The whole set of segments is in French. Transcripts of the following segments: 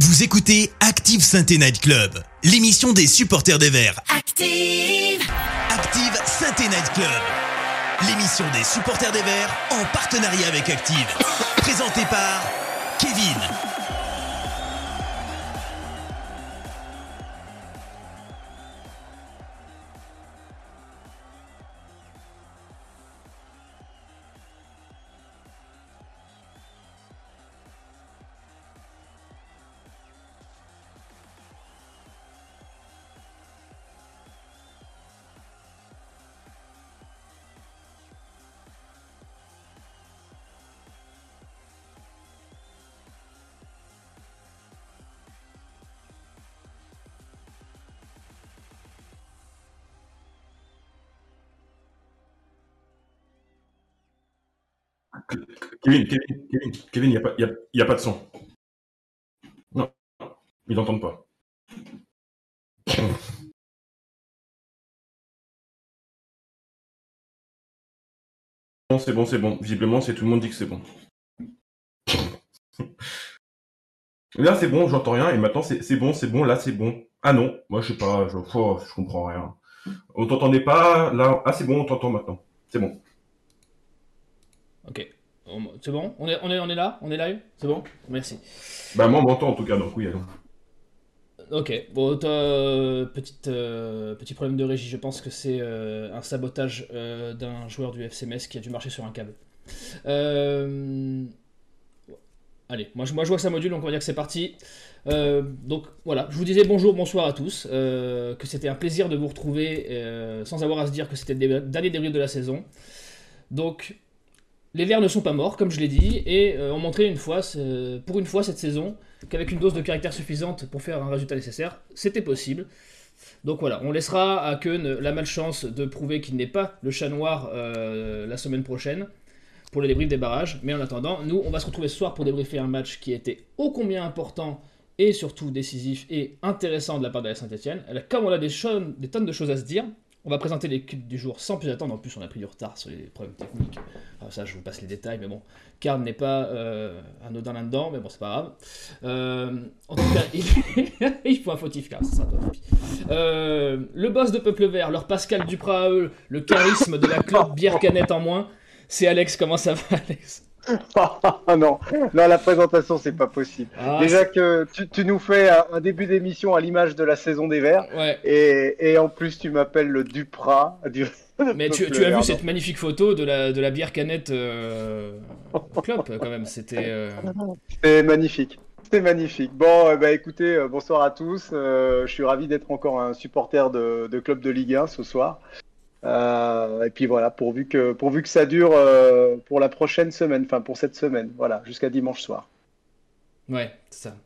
Vous écoutez Active Sainte Night Club, l'émission des supporters des Verts. Active Active Sainte Night Club, l'émission des supporters des Verts en partenariat avec Active. Présentée par Kevin. Kevin, Kevin, Kevin, Kevin, il n'y a, pas- y a, y a pas de son. Non, ils n'entendent pas. Bon, c'est bon, c'est bon. Visiblement, c'est tout le monde dit que c'est bon. Là, c'est bon, j'entends rien. Et maintenant, c'est bon, c'est bon. Là, c'est bon. Ah non, moi, je sais pas. Je, oh, je comprends rien. On t'entendait pas. Là, ah, c'est bon, on t'entend maintenant. C'est bon. Ok. C'est bon? On est, on, est, on est là? On est live? C'est bon? Merci. Bah, moi, on m'entend en tout cas. Donc, oui, allons. Ok. Bon, petite, euh, petit problème de régie. Je pense que c'est euh, un sabotage euh, d'un joueur du FCMS qui a dû marcher sur un câble. Euh, Allez, moi je, moi je vois que ça module, donc on va dire que c'est parti. Euh, donc voilà, je vous disais bonjour, bonsoir à tous, euh, que c'était un plaisir de vous retrouver euh, sans avoir à se dire que c'était le dernier débrief de la saison. Donc les Verts ne sont pas morts, comme je l'ai dit, et euh, ont montré une fois, pour une fois cette saison, qu'avec une dose de caractère suffisante pour faire un résultat nécessaire, c'était possible. Donc voilà, on laissera à Keun la malchance de prouver qu'il n'est pas le chat noir euh, la semaine prochaine pour le débrief des barrages. Mais en attendant, nous, on va se retrouver ce soir pour débriefer un match qui était ô combien important et surtout décisif et intéressant de la part de la Saint-Etienne. Comme on a des, des tonnes de choses à se dire, on va présenter l'équipe du jour sans plus attendre. En plus, on a pris du retard sur les problèmes techniques. Alors ça, je vous passe les détails, mais bon, Karl n'est pas euh, anodin là-dedans, mais bon, c'est pas grave. Euh, en tout cas, il, faut un fautif, Karl, ça. Papy. Euh, le boss de Peuple Vert, leur Pascal Duprat à eux, le charisme de la club bière canette en moins. C'est Alex, comment ça va, Alex? Ah non, non, la présentation, c'est pas possible. Ah, Déjà que tu, tu nous fais un, un début d'émission à l'image de la saison des Verts, Ouais, et, et en plus, tu m'appelles le Duprat. Du... mais tu, tu as vu cette magnifique photo de la, de la bière canette euh, Klopp, quand même, c'était... euh, magnifique. C'est magnifique. Bon, ben, écoutez, euh, bonsoir à tous. Euh, je suis ravi d'être encore un supporter de, de club de Ligue 1 ce soir. Euh, et puis voilà, pourvu que, pourvu que ça dure euh, pour la prochaine semaine, enfin pour cette semaine, voilà, jusqu'à dimanche soir. Ouais, c'est ça.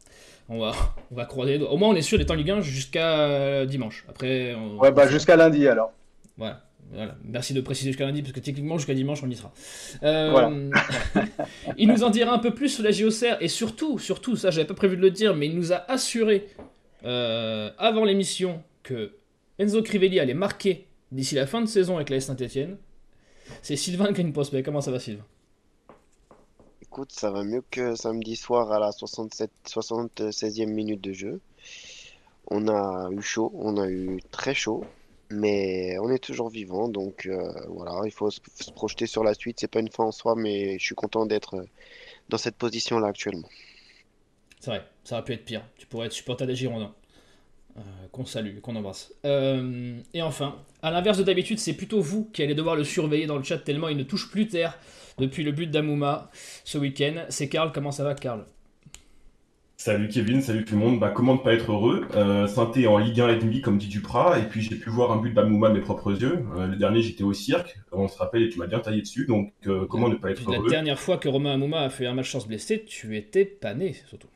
On va, on va croiser les doigts. Au moins, on est sûr d'être en Ligue 1 jusqu'à euh, dimanche. Après, on... Ouais, bah jusqu'à lundi alors. Voilà. Voilà. Merci de préciser jusqu'à lundi, parce que techniquement, jusqu'à dimanche, on y sera. Euh, Voilà. il nous en dira un peu plus sur la JOCR, et surtout, surtout, ça, j'avais pas prévu de le dire, mais il nous a assuré, euh, avant l'émission, que Enzo Crivelli allait marquer d'ici la fin de saison avec la Saint-Etienne. C'est Sylvain Green Prospect. Comment ça va, Sylvain? Écoute, ça va mieux que samedi soir à la 67, 76e minute de jeu. On a eu chaud, on a eu très chaud, mais on est toujours vivant, donc euh, voilà, il faut se, se projeter sur la suite. C'est pas une fin en soi, mais je suis content d'être dans cette position-là actuellement. C'est vrai, ça aurait pu être pire. Tu pourrais être supporter des Girondins. Euh, qu'on salue, qu'on embrasse. Euh, et enfin, à l'inverse de d'habitude, c'est plutôt vous qui allez devoir le surveiller dans le chat tellement il ne touche plus terre depuis le but d'Amouma ce week-end. C'est Karl, comment ça va Karl? Salut Kevin, salut tout le monde. Bah, comment ne pas être heureux? Euh, Sainté en Ligue 1 et demi, comme dit Duprat, et puis j'ai pu voir un but d'Amouma de mes propres yeux. Euh, le dernier, j'étais au cirque, on se rappelle, et tu m'as bien taillé dessus, donc euh, comment ne pas être La heureux? dernière fois que Romain Amouma a fait un match sans se blesser, tu étais pas né, surtout.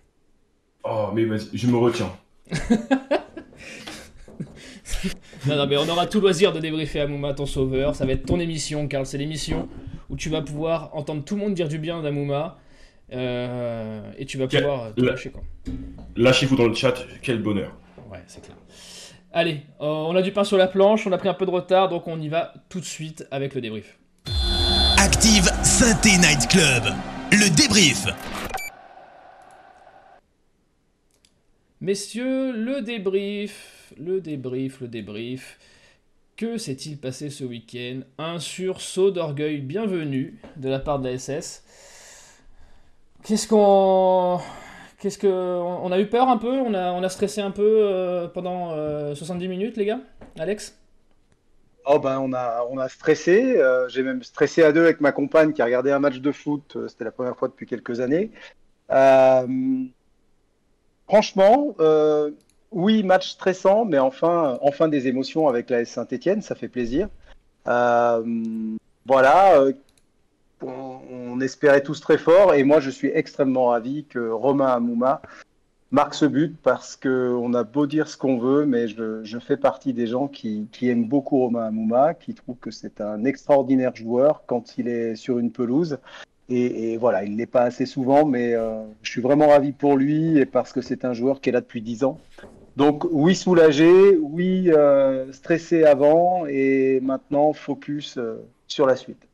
Oh, mais vas-y, je me retiens. Non, non, mais on aura tout loisir de débriefer Amouma, ton sauveur. Ça va être ton émission, Karl. C'est l'émission où tu vas pouvoir entendre tout le monde dire du bien d'Amouma. euh, et tu vas Quel- pouvoir te la- lâcher, quoi. Lâchez-vous dans le chat, quel bonheur. Ouais, c'est clair. Allez, euh, on a du pain sur la planche, on a pris un peu de retard, donc on y va tout de suite avec le débrief. Active Synthé Night Club. Le débrief. Messieurs, le débrief, le débrief, le débrief. Que s'est-il passé ce week-end? Un sursaut d'orgueil bienvenu de la part de la SS. Qu'est-ce qu'on. Qu'est-ce que. On a eu peur un peu? On a, on a stressé un peu euh, pendant 70 euh, minutes, les gars? Alex? Oh ben on a, on a stressé. Euh, j'ai même stressé à deux avec ma compagne qui a regardé un match de foot. C'était la première fois depuis quelques années. franchement, oui, match stressant, mais enfin, enfin des émotions avec la Saint-Etienne, ça fait plaisir. Euh, voilà, euh, on, espérait tous très fort, et moi je suis extrêmement ravi que Romain Amouma marque ce but parce qu'on a beau dire ce qu'on veut, mais je, fais partie des gens qui, aiment beaucoup Romain Amouma, qui trouvent que c'est un extraordinaire joueur quand il est sur une pelouse. Et, voilà, il ne l'est pas assez souvent, mais euh, je suis vraiment ravi pour lui et parce que c'est un joueur qui est là depuis 10 ans. Donc oui, soulagé, oui, euh, stressé avant et maintenant focus euh, sur la suite.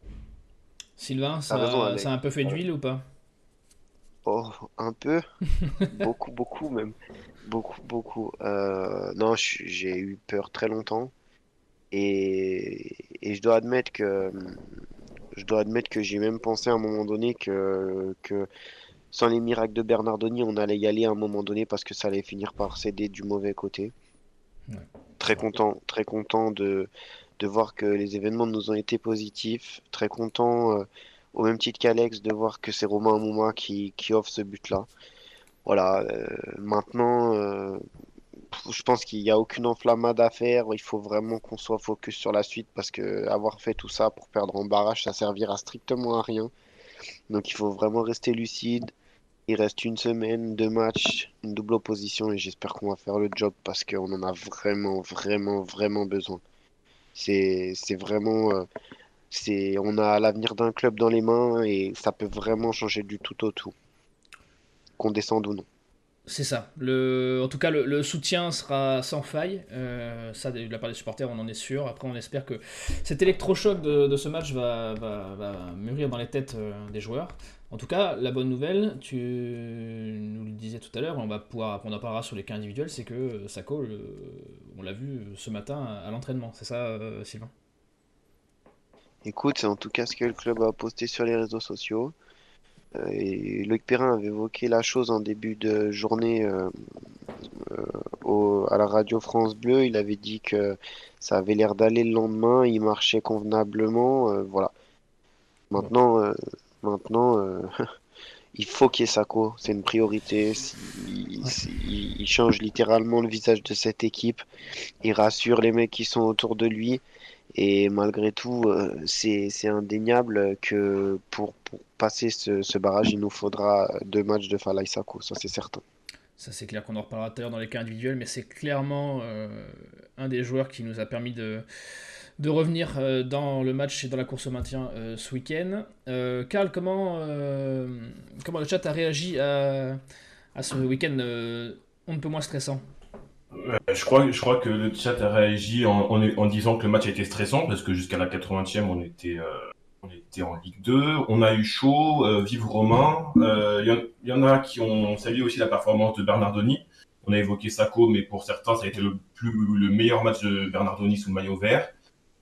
Sylvain, ça, a un peu fait d'huile ou pas? Oh, un peu. beaucoup, beaucoup même. Beaucoup, beaucoup. Euh, non, j'ai eu peur très longtemps. Et, et, je dois admettre que je dois admettre que j'ai même pensé à un moment donné que, que sans les miracles de Bernardoni, on allait y aller à un moment donné parce que ça allait finir par céder du mauvais côté. Très content, très content de, de voir que les événements nous ont été positifs. Très content, euh, au même titre qu'Alex, de voir que c'est Romain Amouma qui, qui offre ce but-là. Voilà, euh, maintenant, euh, je pense qu'il n'y a aucune enflammade à faire. Il faut vraiment qu'on soit focus sur la suite parce que avoir fait tout ça pour perdre en barrage, ça servira strictement à rien. Donc il faut vraiment rester lucide. Il reste une semaine, deux matchs, une double opposition et j'espère qu'on va faire le job parce qu'on en a vraiment, vraiment, vraiment besoin. C'est vraiment. Euh, on a l'avenir d'un club dans les mains et ça peut vraiment changer du tout au tout. Qu'on descende ou non. C'est ça. En tout cas, le, soutien sera sans faille. Euh, ça, de la part des supporters, on en est sûr. Après, on espère que cet électrochoc de, ce match va, mûrir dans les têtes euh, des joueurs. En tout cas, la bonne nouvelle, tu nous le disais tout à l'heure, on va pouvoir, on en parlera sur les cas individuels, c'est que Sako, on l'a vu ce matin à l'entraînement. C'est ça, euh, Sylvain? Écoute, c'est en tout cas ce que le club a posté sur les réseaux sociaux. Euh, et Perrin avait évoqué la chose en début de journée euh, euh, à la radio France Bleu. Il avait dit que ça avait l'air d'aller le lendemain, il marchait convenablement. voilà. Maintenant, maintenant il faut qu'il y ait Sako, c'est une priorité. il, change littéralement le visage de cette équipe. Il rassure les mecs qui sont autour de lui. Et malgré tout, euh, c'est indéniable que pour, passer ce, barrage, il nous faudra deux matchs de Falaï Sako, ça c'est certain. Ça c'est clair qu'on en reparlera tout à l'heure dans les cas individuels, mais c'est clairement euh, un des joueurs qui nous a permis de, de revenir euh, dans le match et dans la course au maintien ce week-end. Karl, comment, comment le chat a réagi à, ce week-end on ne peut moins stressant? Je crois, je crois que le chat a réagi en, disant que le match était stressant parce que jusqu'à la 80e, on était, euh, on était en Ligue 2. On a eu chaud, euh, vive Romain. Il euh, y, en a qui ont salué aussi la performance de Bernardoni. On a évoqué Sako, mais pour certains, ça a été le, plus, le meilleur match de Bernardoni sous le maillot vert.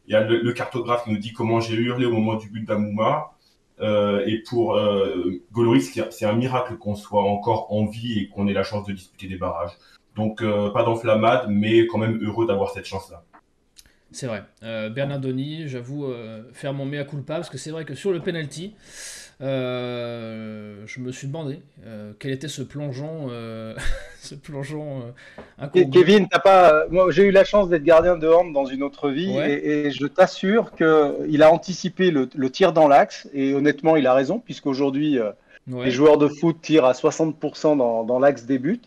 Il y a le, cartographe qui nous dit comment j'ai hurlé au moment du but d'Amouma. Euh, et pour euh, Goloris, c'est un miracle qu'on soit encore en vie et qu'on ait la chance de disputer des barrages. Donc euh, pas d'enflammade, mais quand même heureux d'avoir cette chance-là. C'est vrai. Bernardoni, j'avoue faire mon mea culpa, parce que c'est vrai que sur le penalty, je me suis demandé quel était ce plongeon, ce plongeon Kevin, t'as pas. Moi, j'ai eu la chance d'être gardien de hand dans une autre vie, et, je t'assure qu'il a anticipé le, tir dans l'axe, et honnêtement, il a raison, puisqu'aujourd'hui, les joueurs de foot tirent à 60% dans, dans l'axe des buts.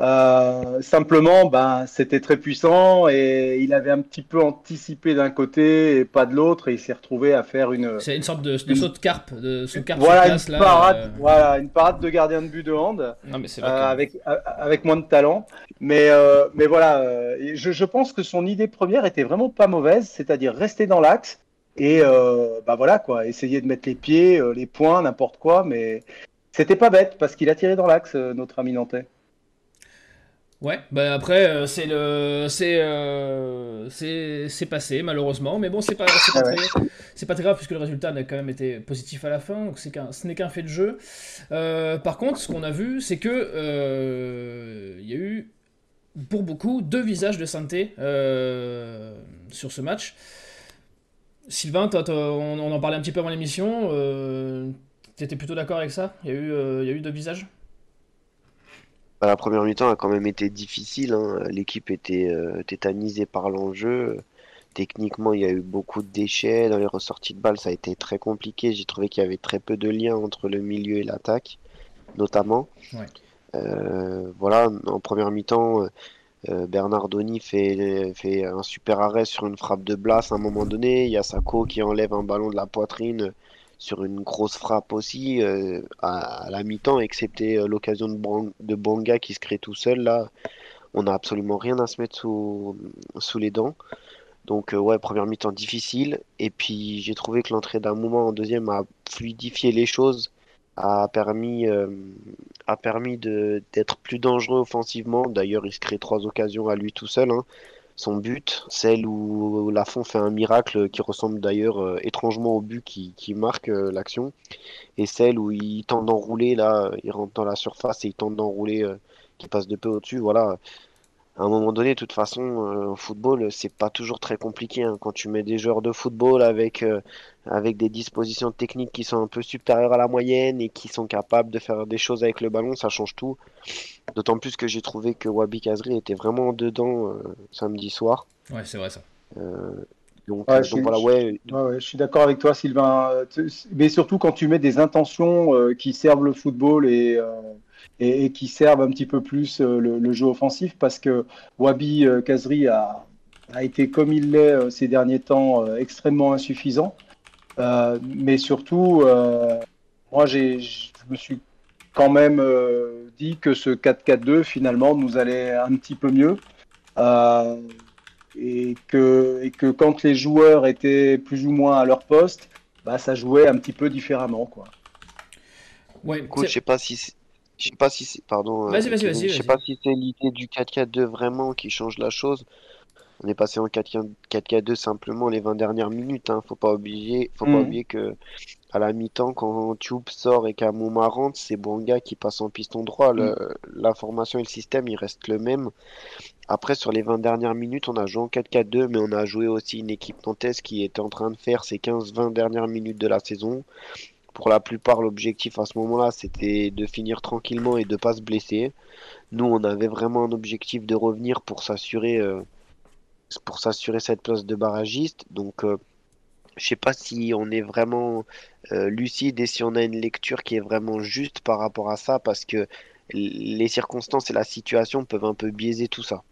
Euh, simplement, ben, c'était très puissant et il avait un petit peu anticipé d'un côté et pas de l'autre et il s'est retrouvé à faire une. C'est une sorte de, saut de carpe, de saut de carpe voilà, une parade, euh. voilà, une parade de gardien de but de hand non, mais euh, avec avec moins de talent. Mais mais voilà, je, je, pense que son idée première était vraiment pas mauvaise, c'est-à-dire rester dans l'axe et bah voilà quoi, essayer de mettre les pieds, les poings, n'importe quoi, mais c'était pas bête parce qu'il a tiré dans l'axe notre ami nantais. Ouais, bah après euh, c'est le c'est euh, c'est passé malheureusement, mais bon c'est pas c'est pas, Ah ouais. pas très grave puisque le résultat n'a quand même été positif à la fin, donc c'est qu'un ce n'est qu'un fait de jeu. Euh, par contre, ce qu'on a vu, c'est que euh, il y a eu pour beaucoup deux visages de santé euh, sur ce match. Sylvain, toi, toi, on, on en parlait un petit peu avant l'émission. Euh, T'étais plutôt d'accord avec ça? Il y a eu il y a eu deux visages? Bah, La première mi-temps a quand même été difficile. hein. L'équipe était euh, tétanisée par l'enjeu. Techniquement, il y a eu beaucoup de déchets. Dans les ressorties de balles, ça a été très compliqué. J'ai trouvé qu'il y avait très peu de lien entre le milieu et l'attaque, notamment. Ouais. Euh, voilà, en première mi-temps, euh, Bernardoni fait, fait un super arrêt sur une frappe de Blas à un moment donné. Il y a Sako qui enlève un ballon de la poitrine sur une grosse frappe aussi euh, à, la mi-temps, excepté euh, l'occasion de, Bran- de Banga qui se crée tout seul. Là, on n'a absolument rien à se mettre sous, sous les dents. Donc, euh, ouais, première mi-temps difficile. Et puis, j'ai trouvé que l'entrée d'un moment en deuxième a fluidifié les choses, a permis, d'être plus dangereux offensivement. D'ailleurs, il se crée trois occasions à lui tout seul. hein. Son but, celle où Lafont fait un miracle qui ressemble d'ailleurs euh, étrangement au but qui, marque euh, l'action, et celle où il tente d'enrouler, là, il rentre dans la surface et il tente d'enrouler euh, qui passe de peu au-dessus. Voilà, à un moment donné, de toute façon, euh, au football, c'est pas toujours très compliqué. hein. Quand tu mets des joueurs de football avec, euh, avec des dispositions techniques qui sont un peu supérieures à la moyenne et qui sont capables de faire des choses avec le ballon, ça change tout. D'autant plus que j'ai trouvé que Wabi Kazri était vraiment dedans euh, samedi soir. Ouais, c'est vrai ça. Euh, donc, Ouais, euh, je donc suis- voilà, ouais, Ouais, ouais, je suis d'accord avec toi, Sylvain. Mais surtout quand tu mets des intentions euh, qui servent le football et, euh, et, et qui servent un petit peu plus euh, le, le jeu offensif, parce que Wabi euh, Kazri a, a été, comme il l'est euh, ces derniers temps, euh, extrêmement insuffisant. Euh, mais surtout, euh, moi, j'ai, je me suis quand même euh, dit que ce 4-4-2, finalement, nous allait un petit peu mieux. Euh, et que, et que quand les joueurs étaient plus ou moins à leur poste, bah, ça jouait un petit peu différemment, quoi. Ouais, écoute, je sais pas si je sais pas si c'est pardon, euh, Vas-y, vas-y, Kevin, vas-y, je sais pas si c'est l'idée du 4-4-2 vraiment qui change la chose. On est passé en 4-4-2 simplement les 20 dernières minutes, hein. Faut pas oublier, faut pas Mhm. oublier que à la mi-temps, quand Tube sort et qu'Amouma rentre, c'est Bonga qui passe en piston droit. Le- La formation et le système, il reste le même. Après, sur les 20 dernières minutes, on a joué en 4-4-2, mais on a joué aussi une équipe nantaise qui était en train de faire ses 15-20 dernières minutes de la saison. Pour la plupart, l'objectif à ce moment-là, c'était de finir tranquillement et de pas se blesser. Nous, on avait vraiment un objectif de revenir pour s'assurer euh, pour s'assurer cette place de barragiste. Donc, euh, je sais pas si on est vraiment euh, lucide et si on a une lecture qui est vraiment juste par rapport à ça, parce que les circonstances et la situation peuvent un peu biaiser tout ça.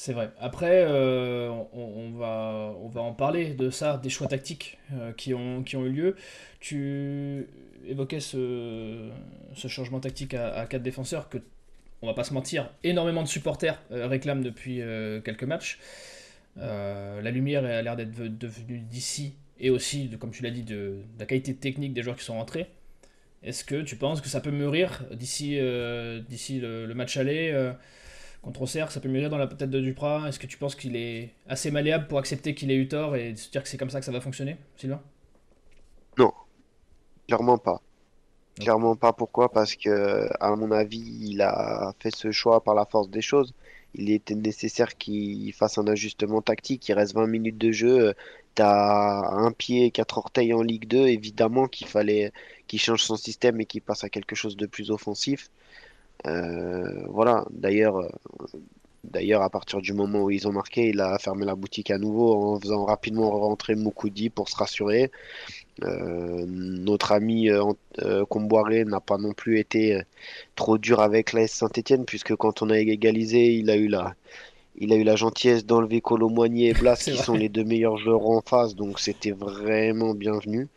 C'est vrai. Après, euh, on, va, en parler de ça, des choix tactiques euh, qui ont, eu lieu. Tu évoquais ce, changement tactique à, quatre défenseurs que, on va pas se mentir, énormément de supporters euh, réclament depuis quelques matchs. La lumière a l'air d'être ve- devenue d'ici et aussi, comme tu l'as dit, de, la qualité technique des joueurs qui sont rentrés. Est-ce que tu penses que ça peut mûrir d'ici d'ici le, match aller contre Auxerre, ça peut mûrir dans la tête de Duprat. Est-ce que tu penses qu'il est assez malléable pour accepter qu'il ait eu tort et se dire que c'est comme ça que ça va fonctionner, Sylvain? Clairement pas. Clairement pas. Pourquoi? Parce que, à mon avis, il a fait ce choix par la force des choses. Il était nécessaire qu'il fasse un ajustement tactique. Il reste 20 minutes de jeu. T'as un pied et quatre orteils en Ligue 2. Évidemment qu'il fallait qu'il change son système et qu'il passe à quelque chose de plus offensif. Euh, voilà. D'ailleurs, euh, d'ailleurs, à partir du moment où ils ont marqué, il a fermé la boutique à nouveau en faisant rapidement rentrer Moukoudi pour se rassurer. Euh, notre ami euh, n'a pas non plus été trop dur avec l'AS Saint-Etienne, puisque quand on a égalisé, il a eu la, il a eu la gentillesse d'enlever Colomboigny et Blas, qui vrai. sont les deux meilleurs joueurs en face, donc c'était vraiment bienvenu.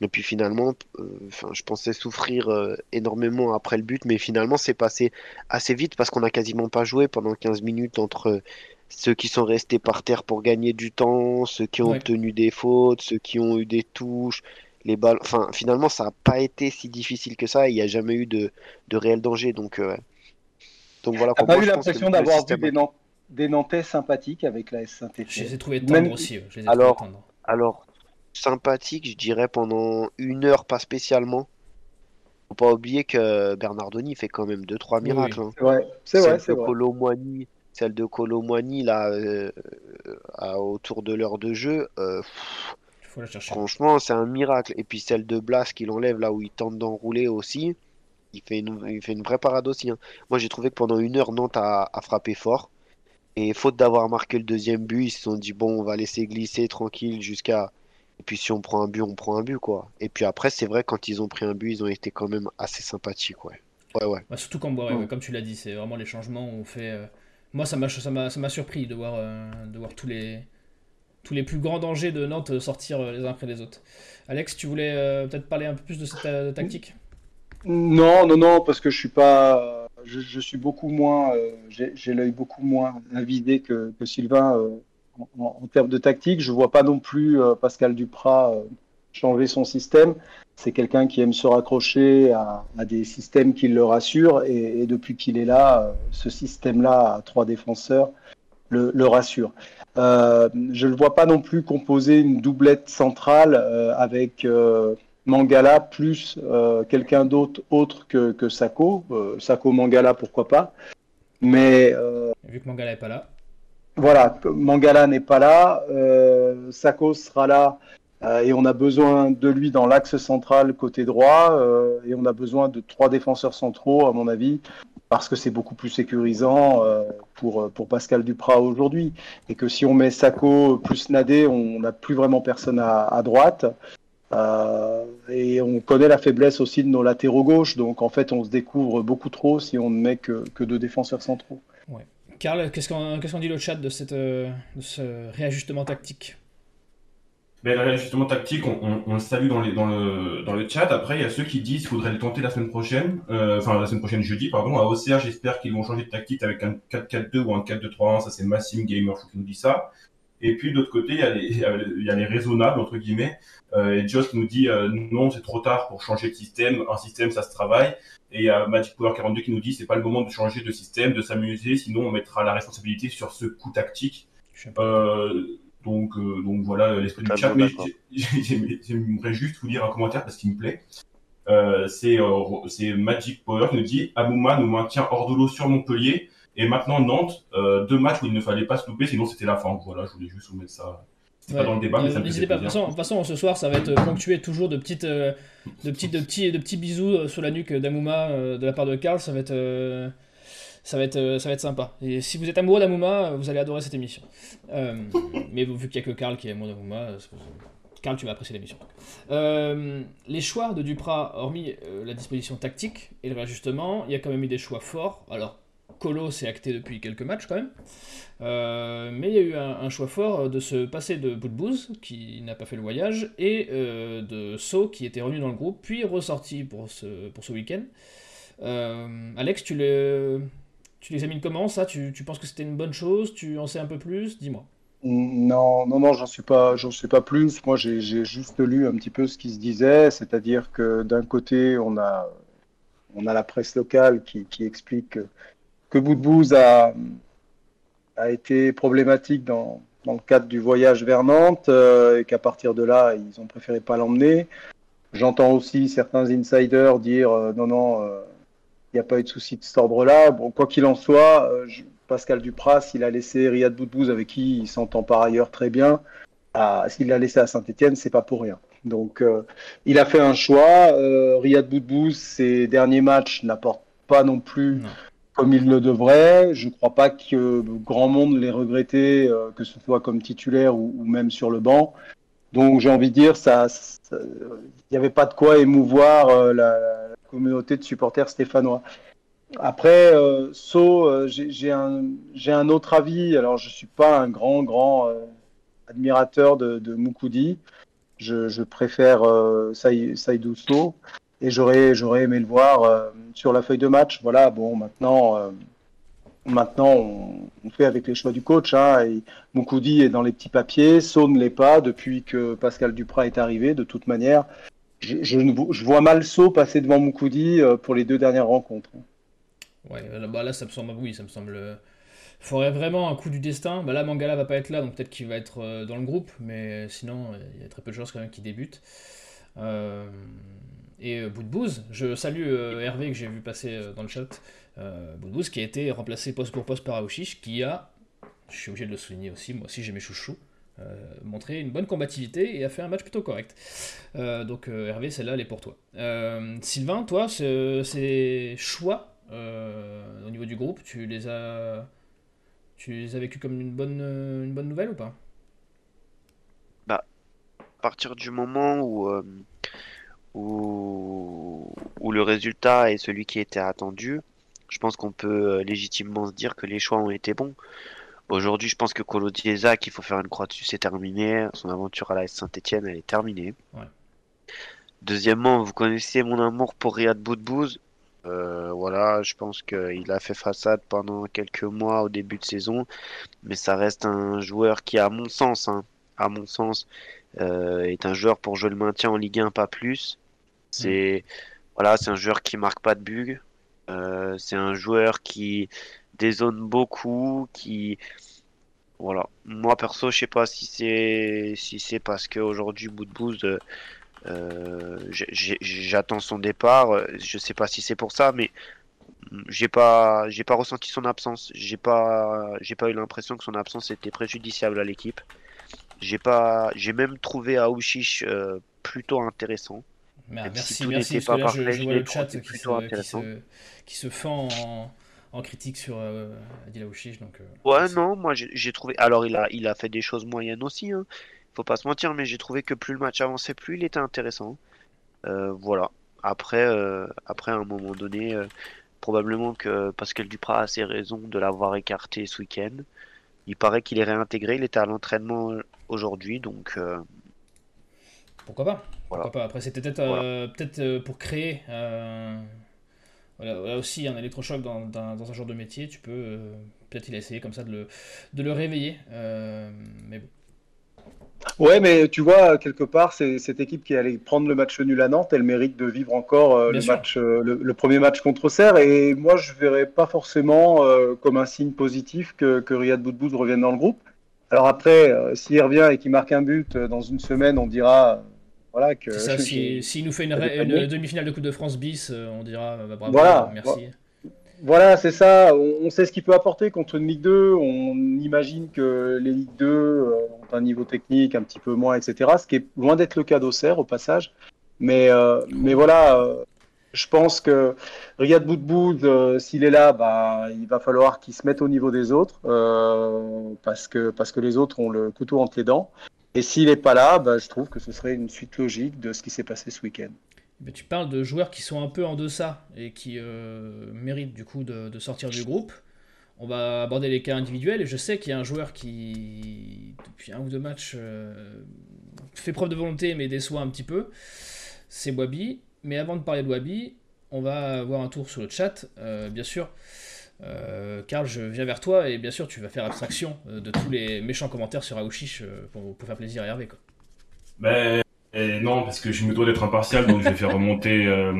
Et puis finalement, euh, je pensais souffrir euh, énormément après le but, mais finalement c'est passé assez vite parce qu'on a quasiment pas joué pendant 15 minutes entre ceux qui sont restés par terre pour gagner du temps, ceux qui ont Ouais. obtenu des fautes, ceux qui ont eu des touches, les balles. Enfin, finalement, ça n'a pas été si difficile que ça. Il n'y a jamais eu de, de réel danger. Donc, euh, Donc voilà. T'as pas Moi, eu l'impression d'avoir vu des, des Nantais sympathiques avec la S Je les ai trouvés tendres Même- aussi. ouais, Je les ai Alors- tendres. Alors, sympathique, je dirais pendant une heure, pas spécialement. Faut pas oublier que Bernardoni fait quand même 2-3 Oui, miracles. oui. hein. C'est vrai, c'est vrai, Celle c'est de vrai. Colomboigny, celle de Colomboigny, là, euh, à- autour de l'heure de jeu, euh, pff, faut la chercher. franchement, c'est un miracle. Et puis celle de Blas qu'il enlève là où il tente d'enrouler aussi, il fait une, il fait une vraie parade aussi. hein. Moi, j'ai trouvé que pendant une heure, Nantes a, a frappé fort. Et faute d'avoir marqué le deuxième but, ils se sont dit, bon, on va laisser glisser tranquille jusqu'à. Et puis si on prend un but, on prend un but, quoi. Et puis après, c'est vrai, quand ils ont pris un but, ils ont été quand même assez sympathiques, ouais. Ouais, ouais. Bah, surtout quand ouais, Mm. ouais, comme tu l'as dit, c'est vraiment les changements ont fait. euh, Moi, ça m'a ça m'a ça m'a surpris de voir euh, de voir tous les tous les plus grands dangers de Nantes sortir euh, les uns après les autres. Alex, tu voulais euh, peut-être parler un peu plus de cette euh, tactique? Non, non, non, parce que je suis pas, je, suis beaucoup moins, euh, j'ai l'œil beaucoup moins avisé que, Sylvain euh, en, termes de tactique. Je vois pas non plus euh, Pascal Duprat changer son système. C'est quelqu'un qui aime se raccrocher à, des systèmes qui le rassurent et, depuis qu'il est là, ce système-là à trois défenseurs le, le rassure. Je ne le vois pas non plus composer une doublette centrale avec Mangala plus euh, quelqu'un d'autre autre que, que Sako. Euh, Sako Mangala, pourquoi pas. Mais euh, Vu que Mangala est pas là. voilà, Mangala n'est pas là. Sako sera là. et on a besoin de lui dans l'axe central côté droit. et on a besoin de trois défenseurs centraux, à mon avis, parce que c'est beaucoup plus sécurisant pour, pour Pascal Duprat aujourd'hui. Et que si on met Sako plus Nadé, on n'a plus vraiment personne à, à droite. Euh, et on connaît la faiblesse aussi de nos latéraux gauche, donc en fait on se découvre beaucoup trop si on ne met que, que deux défenseurs centraux. Karl, qu'est-ce qu'on qu'est-ce qu'on dit le chat de cette euh, de ce réajustement tactique? Mais le réajustement tactique, on, on, on le salue dans, les, dans, le, dans le chat. Après, il y a ceux qui disent qu'il faudrait le tenter la semaine prochaine, euh, enfin la semaine prochaine jeudi, pardon. À OCR, j'espère qu'ils vont changer de tactique avec un 4-4-2 ou un 4-2-3-1. Ça, c'est Massim Gamer qui nous dit ça. Et puis, de l'autre côté, il y, a les, il y a raisonnables, entre guillemets. Euh, et Joss nous dit euh, non, c'est trop tard pour changer de système. Un système, ça se travaille. Et il y a Magic Power 42 qui nous dit c'est pas le moment de changer de système, de s'amuser, sinon on mettra la responsabilité sur ce coup tactique. Euh, donc, euh, donc voilà l'esprit du chat. Totalement Mais j'aimerais juste vous lire un commentaire parce qu'il me plaît. Euh, c'est euh, c'est Magic Power qui nous dit Amouma nous maintient hors de l'eau sur Montpellier et maintenant Nantes, euh, deux matchs où il ne fallait pas se louper, sinon c'était la fin. Voilà, je voulais juste vous mettre ça. C'est pas dans le débat, mais Euh, ça me pas. De toute façon, de toute façon, ce soir, ça va être ponctué toujours de petites, euh, de petites, de petits, de petits bisous euh, sur la nuque d'Amouma euh, de la part de Karl. Ça va être, euh, ça va être, euh, ça va être sympa. Et si vous êtes amoureux d'Amouma, euh, vous allez adorer cette émission. Euh, mais vu qu'il n'y a que Karl qui est amoureux d'Amouma, euh, Karl, tu vas apprécier l'émission. Euh, les choix de Duprat, hormis euh, la disposition tactique et le réajustement, il y a quand même eu des choix forts. Alors, Colo s'est acté depuis quelques matchs quand même. Euh, mais il y a eu un, choix fort de se passer de Boudbouz, qui n'a pas fait le voyage, et euh, de So, qui était revenu dans le groupe, puis ressorti pour ce, pour ce week-end. Euh, Alex, tu, les, tu l'examines comment ça? Tu, tu penses que c'était une bonne chose? Tu en sais un peu plus? Dis-moi. Non, non, non, j'en suis pas, j'en suis pas plus. Moi, j'ai j'ai juste lu un petit peu ce qui se disait, c'est-à-dire que d'un côté, on a, on a la presse locale qui, qui explique que, Boudbouz a, été problématique dans, le cadre du voyage vers Nantes euh, et qu'à partir de là, ils ont préféré pas l'emmener. J'entends aussi certains insiders dire euh, non, non, euh, il n'y a pas eu de souci de cet ordre-là. Bon, quoi qu'il en soit, euh, Pascal Duprat, s'il a laissé Riyad Boudbouz, avec qui il s'entend par ailleurs très bien, s'il l'a laissé à Saint-Etienne, c'est pas pour rien. Donc, euh, il a fait un choix. Euh, Riyad Boudbouz, ses derniers matchs n'apportent pas non plus. Comme il le devrait. Je ne crois pas que grand monde l'ait regretté, euh, que ce soit comme titulaire ou, même sur le banc. Donc, j'ai envie de dire, ça, il n'y avait pas de quoi émouvoir euh, la, communauté de supporters stéphanois. Après, euh, euh, j'ai un, autre avis. Alors, je suis pas un grand, grand euh, admirateur de, de Moukoudi. Je, préfère Saï- Saïdou So. Et j'aurais, j'aurais aimé le voir euh, sur la feuille de match. Voilà, bon, maintenant, euh, maintenant on, fait avec les choix du coach. Hein, Moukoudi est dans les petits papiers. So ne l'est pas depuis que Pascal Duprat est arrivé, de toute manière. Je, je, vois mal So passer devant Moukoudi euh, pour les deux dernières rencontres. Ouais, bah, là, ça me semble, oui, ça me semble. euh, Faudrait vraiment un coup du destin. Bah là, Mangala va pas être là, donc peut-être qu'il va être dans le groupe, mais sinon, il y a très peu de chances quand même qu'il débute. Euh, et euh, Boudbouz, je salue euh, Hervé que j'ai vu passer euh, dans le chat. Euh, qui a été remplacé poste pour poste par Aouchiche, qui a, je suis obligé de le souligner aussi, moi aussi j'ai mes chouchous, euh, montré une bonne combativité et a fait un match plutôt correct. Donc Hervé, celle-là, elle est pour toi. Sylvain, toi, ce- ces choix au niveau du groupe, tu les as, tu les as vécus comme une bonne, une bonne nouvelle ou pas? À partir du moment où, où, où le résultat est celui qui était attendu, je pense qu'on peut euh, légitimement se dire que les choix ont été bons. Aujourd'hui, je pense que Colo Chiesa, qu'il faut faire une croix dessus, c'est terminé. Son aventure à la Saint-Etienne, elle est terminée. Ouais. Deuxièmement, vous connaissez mon amour pour Riyad Boudbouz. Euh, voilà, je pense qu'il a fait façade pendant quelques mois au début de saison, mais ça reste un joueur qui, à mon sens, hein, à mon sens, euh, est un joueur pour jouer le maintien en Ligue 1, pas plus. C'est voilà, c'est un joueur qui marque pas de bugs. Euh, c'est un joueur qui dézone beaucoup, qui voilà. Moi perso, je sais pas si c'est si c'est parce qu'aujourd'hui Boudbouz euh, euh, j'attends son départ. Je sais pas si c'est pour ça, mais j'ai pas j'ai pas ressenti son absence. J'ai pas j'ai pas eu l'impression que son absence était préjudiciable à l'équipe. J'ai pas j'ai même trouvé Aouchiche euh, plutôt intéressant. Ah, Même Merci, si tout merci, n'était parce que pas là, je, parfait, je je vois le chat qui se, qui, se, qui se fend en, en critique sur euh, Adil donc... euh, Ouais, merci. non, moi j'ai j'ai trouvé. Alors il a, il a fait des choses moyennes aussi, hein. Faut pas se mentir, mais j'ai trouvé que plus le match avançait, plus il était intéressant. Euh, voilà. Après, euh, après à un moment donné, euh, probablement que Pascal Duprat a ses raisons de l'avoir écarté ce week-end. Il paraît qu'il est réintégré, il était à l'entraînement aujourd'hui, donc euh, Pourquoi pas Voilà. Pourquoi pas Après, c'était peut-être euh, peut-être euh, pour créer euh, voilà, là aussi un électrochoc dans, dans, dans un genre de métier. Tu peux peut-être il a essayé comme ça de le, de le réveiller. mais bon. Ouais, mais tu vois, quelque part, c'est cette équipe qui allait prendre le match nul à Nantes, elle mérite de vivre encore euh, le sûr. match, euh, le, le premier match contre Auxerre. Et moi, je verrais pas forcément euh, comme un signe positif que, que Riyad Boudbouz revienne dans le groupe. Alors après, s'il revient et qu'il marque un but dans une semaine, on dira, voilà, que. Ça, si- s'il nous fait une, dit. demi-finale de Coupe de France bis, euh, on dira bah, bravo, Voilà. merci. Voilà, c'est ça. On, on sait ce qu'il peut apporter contre une Ligue 2. On imagine que les Ligues 2 euh, ont un niveau technique un petit peu moins, etc. Ce qui est loin d'être le cas d'Auxerre, au passage. Mais, euh, mais voilà, euh, je pense que Riyad Boudboud, euh, s'il est là, bah, il va falloir qu'il se mette au niveau des autres euh, parce que, parce que les autres ont le couteau entre les dents. Et s'il n'est pas là, bah, je trouve que ce serait une suite logique de ce qui s'est passé ce week-end. Mais tu parles de joueurs qui sont un peu en deçà et qui euh, méritent du coup de, de sortir du groupe. On va aborder les cas individuels et je sais qu'il y a un joueur qui, depuis un ou deux matchs, euh, fait preuve de volonté mais déçoit un petit peu. C'est Wabi. Mais avant de parler de Wabi, on va avoir un tour sur le chat, euh, bien sûr. Euh, Karl, je viens vers toi et bien sûr tu vas faire abstraction euh, de tous les méchants commentaires sur Aouchiche euh, pour, faire plaisir à Hervé. Quoi. Ben, eh, non, parce que je me dois d'être impartial, donc je vais faire remonter, euh,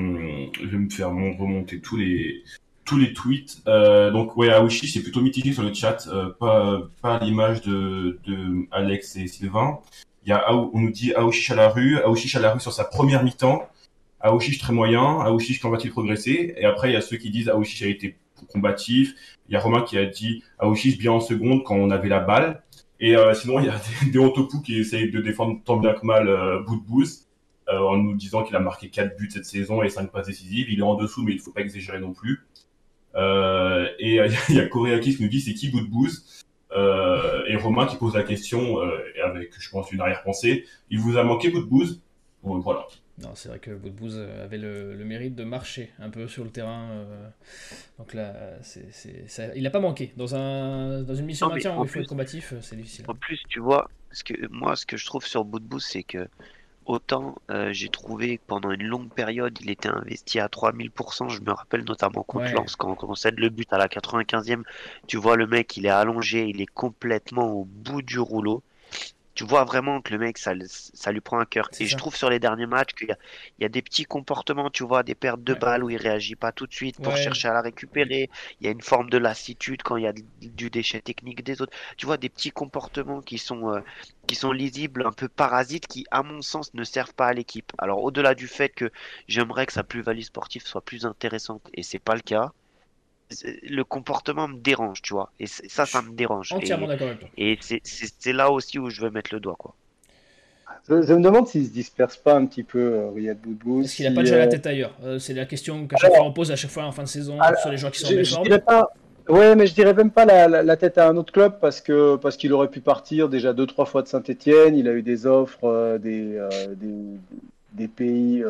je vais me faire mon- remonter tous les tous les tweets. Euh, donc ouais, Aouchi, c'est plutôt mitigé sur le chat, euh, pas pas l'image de de Alex et Sylvain. Y a on nous dit Aouchiche à la rue, Aouchiche à la rue sur sa première mi-temps, Aouchiche très moyen, Aouchiche quand va-t-il progresser? Et après il y a ceux qui disent Aouchiche a été combatif. Il y a Romain qui a dit Aouchiche bien en seconde quand on avait la balle. Et euh, sinon, il y a des, des qui essayent de défendre tant bien que mal euh, Boudbouz, euh, en nous disant qu'il a marqué 4 buts cette saison et 5 passes décisives. Il est en dessous, mais il faut pas exagérer non plus. Euh, et il y a Koreakis qui nous dit c'est qui Boudbouz euh, Et Romain qui pose la question, avec, je pense, une arrière-pensée, il vous a manqué Boudbouz Bon, voilà. Non, c'est vrai que Boudbouz avait le, le mérite de marcher un peu sur le terrain. euh, donc là, ça- il n'a pas manqué. Dans, un, dans une mission Non, maintien en où il faut plus- être combatif, euh, c'est difficile. En plus, tu vois, ce que, moi, ce que je trouve sur Boudbouz, c'est que autant euh, j'ai trouvé que pendant une longue période, il était investi à 3000%. Je me rappelle notamment contre Ouais. Lens, quand on cède le but à la 95e, tu vois le mec, il est allongé, il est complètement au bout du rouleau. Tu vois vraiment que le mec, ça, ça lui prend un cœur. Et je trouve sur les derniers matchs qu'il y a, il y a des petits comportements, tu vois, des pertes de balles où il réagit pas tout de suite pour chercher à la récupérer. Il y a une forme de lassitude quand il y a du déchet technique des autres. Tu vois, des petits comportements qui sont, euh, qui sont lisibles, un peu parasites, qui, à mon sens, ne servent pas à l'équipe. Alors, au-delà du fait que j'aimerais que sa plus-value sportive soit plus intéressante, et c'est pas le cas, le comportement me dérange, tu vois. Et ça, ça me dérange. Entièrement d'accord avec toi. Et c'est là aussi où je veux mettre le doigt, quoi. Je, me demande s'il se disperse pas un petit peu, euh, Riyad Boudbou. Est-ce qu'il n'a pas déjà la euh, tête ailleurs euh, C'est la question qu'à chaque fois on pose à chaque fois en fin de saison sur les joueurs qui sont en méforme. Pas... Ouais, mais je dirais même pas la, tête à un autre club parce que parce qu'il aurait pu partir déjà deux trois fois de Saint-Etienne. Il a eu des offres des, des, pays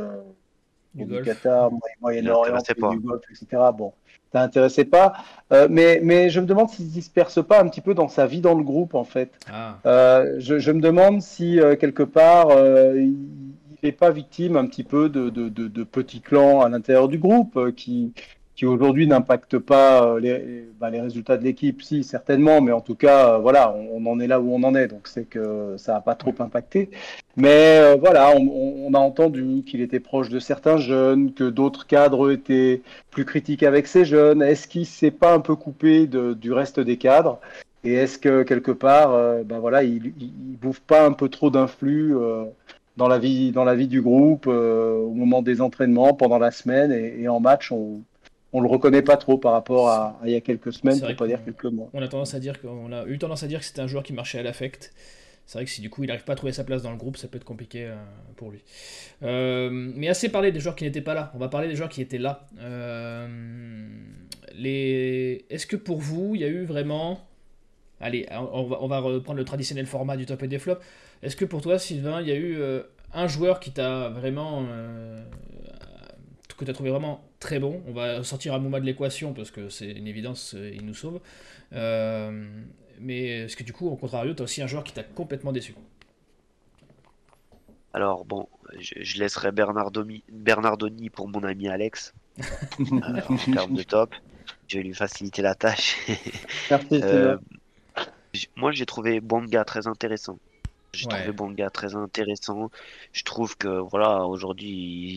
du, Qatar, Moyen-Orient, du Golfe, etc. Bon, ça n'intéressait pas. Euh, mais, mais je me demande s'il ne se disperse pas un petit peu dans sa vie dans le groupe, en fait. Ah. Euh, je, je, me demande si, euh, quelque part, il n'est pas victime un petit peu de, de, de, de petits clans à l'intérieur du groupe qui, qui aujourd'hui n'impacte pas euh, les, bah, les, résultats de l'équipe, si certainement, mais en tout cas, euh, voilà, on, en est là où on en est, donc c'est que ça n'a pas trop impacté. Mais euh, voilà, on, a entendu qu'il était proche de certains jeunes, que d'autres cadres étaient plus critiques avec ces jeunes. Est-ce qu'il s'est pas un peu coupé de, du reste des cadres? Et est-ce que quelque part, ben voilà, il, il, bouffe pas un peu trop d'influx dans la vie, dans la vie du groupe au moment des entraînements, pendant la semaine et, et en match, on, on le reconnaît pas trop par rapport à, il y a quelques semaines, pour pas dire quelques mois. On a tendance à dire qu'on a eu tendance à dire que c'était un joueur qui marchait à l'affect. C'est vrai que si du coup il n'arrive pas à trouver sa place dans le groupe, ça peut être compliqué euh, pour lui. Euh, mais assez parlé des joueurs qui n'étaient pas là. On va parler des joueurs qui étaient là. Euh, les... Est-ce que pour vous, il y a eu vraiment. Allez, on va, on va reprendre le traditionnel format du top et des flops. Est-ce que pour toi, Sylvain, il y a eu un joueur qui t'a vraiment que tu as trouvé vraiment très bon. On va sortir Amouma de l'équation parce que c'est une évidence, euh, il nous sauve. Euh, mais est-ce que du coup, au contrario, tu as aussi un joueur qui t'a complètement déçu? Alors bon, je, laisserai Bernardoni, Bernardoni pour mon ami Alex. Euh, en termes de top, je vais lui faciliter la tâche. Merci, moi, j'ai trouvé Bonga très intéressant. J'ai trouvé Bonga très intéressant. Je trouve que voilà, aujourd'hui,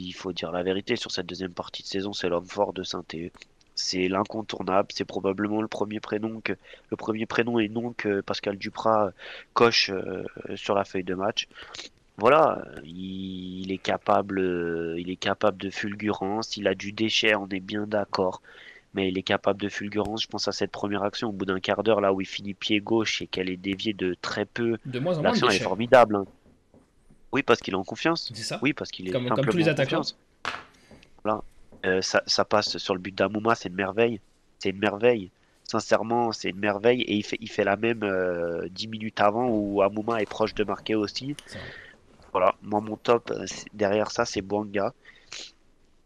il faut dire la vérité sur cette deuxième partie de saison, c'est l'homme fort de Saint-Thé. C'est l'incontournable, c'est probablement le premier prénom que le premier prénom et nom que Pascal Duprat coche euh, sur la feuille de match. Voilà, il, est capable, il est capable de fulgurance, il a du déchet, on est bien d'accord mais il est capable de fulgurance. Je pense à cette première action au bout d'un quart d'heure, là où il finit pied gauche et qu'elle est déviée de très peu. De moins en moins. L'action est formidable. Hein. Oui, parce qu'il est en confiance. C'est ça. Oui, parce qu'il est comme, comme tous les attaquants. Voilà. Euh, ça, ça, passe sur le but d'Amouma, c'est une merveille. C'est une merveille. Sincèrement, c'est une merveille. Et il fait, il fait la même euh, 10 minutes avant où Amouma est proche de marquer aussi. Voilà, moi mon top euh, derrière ça, c'est Bouanga.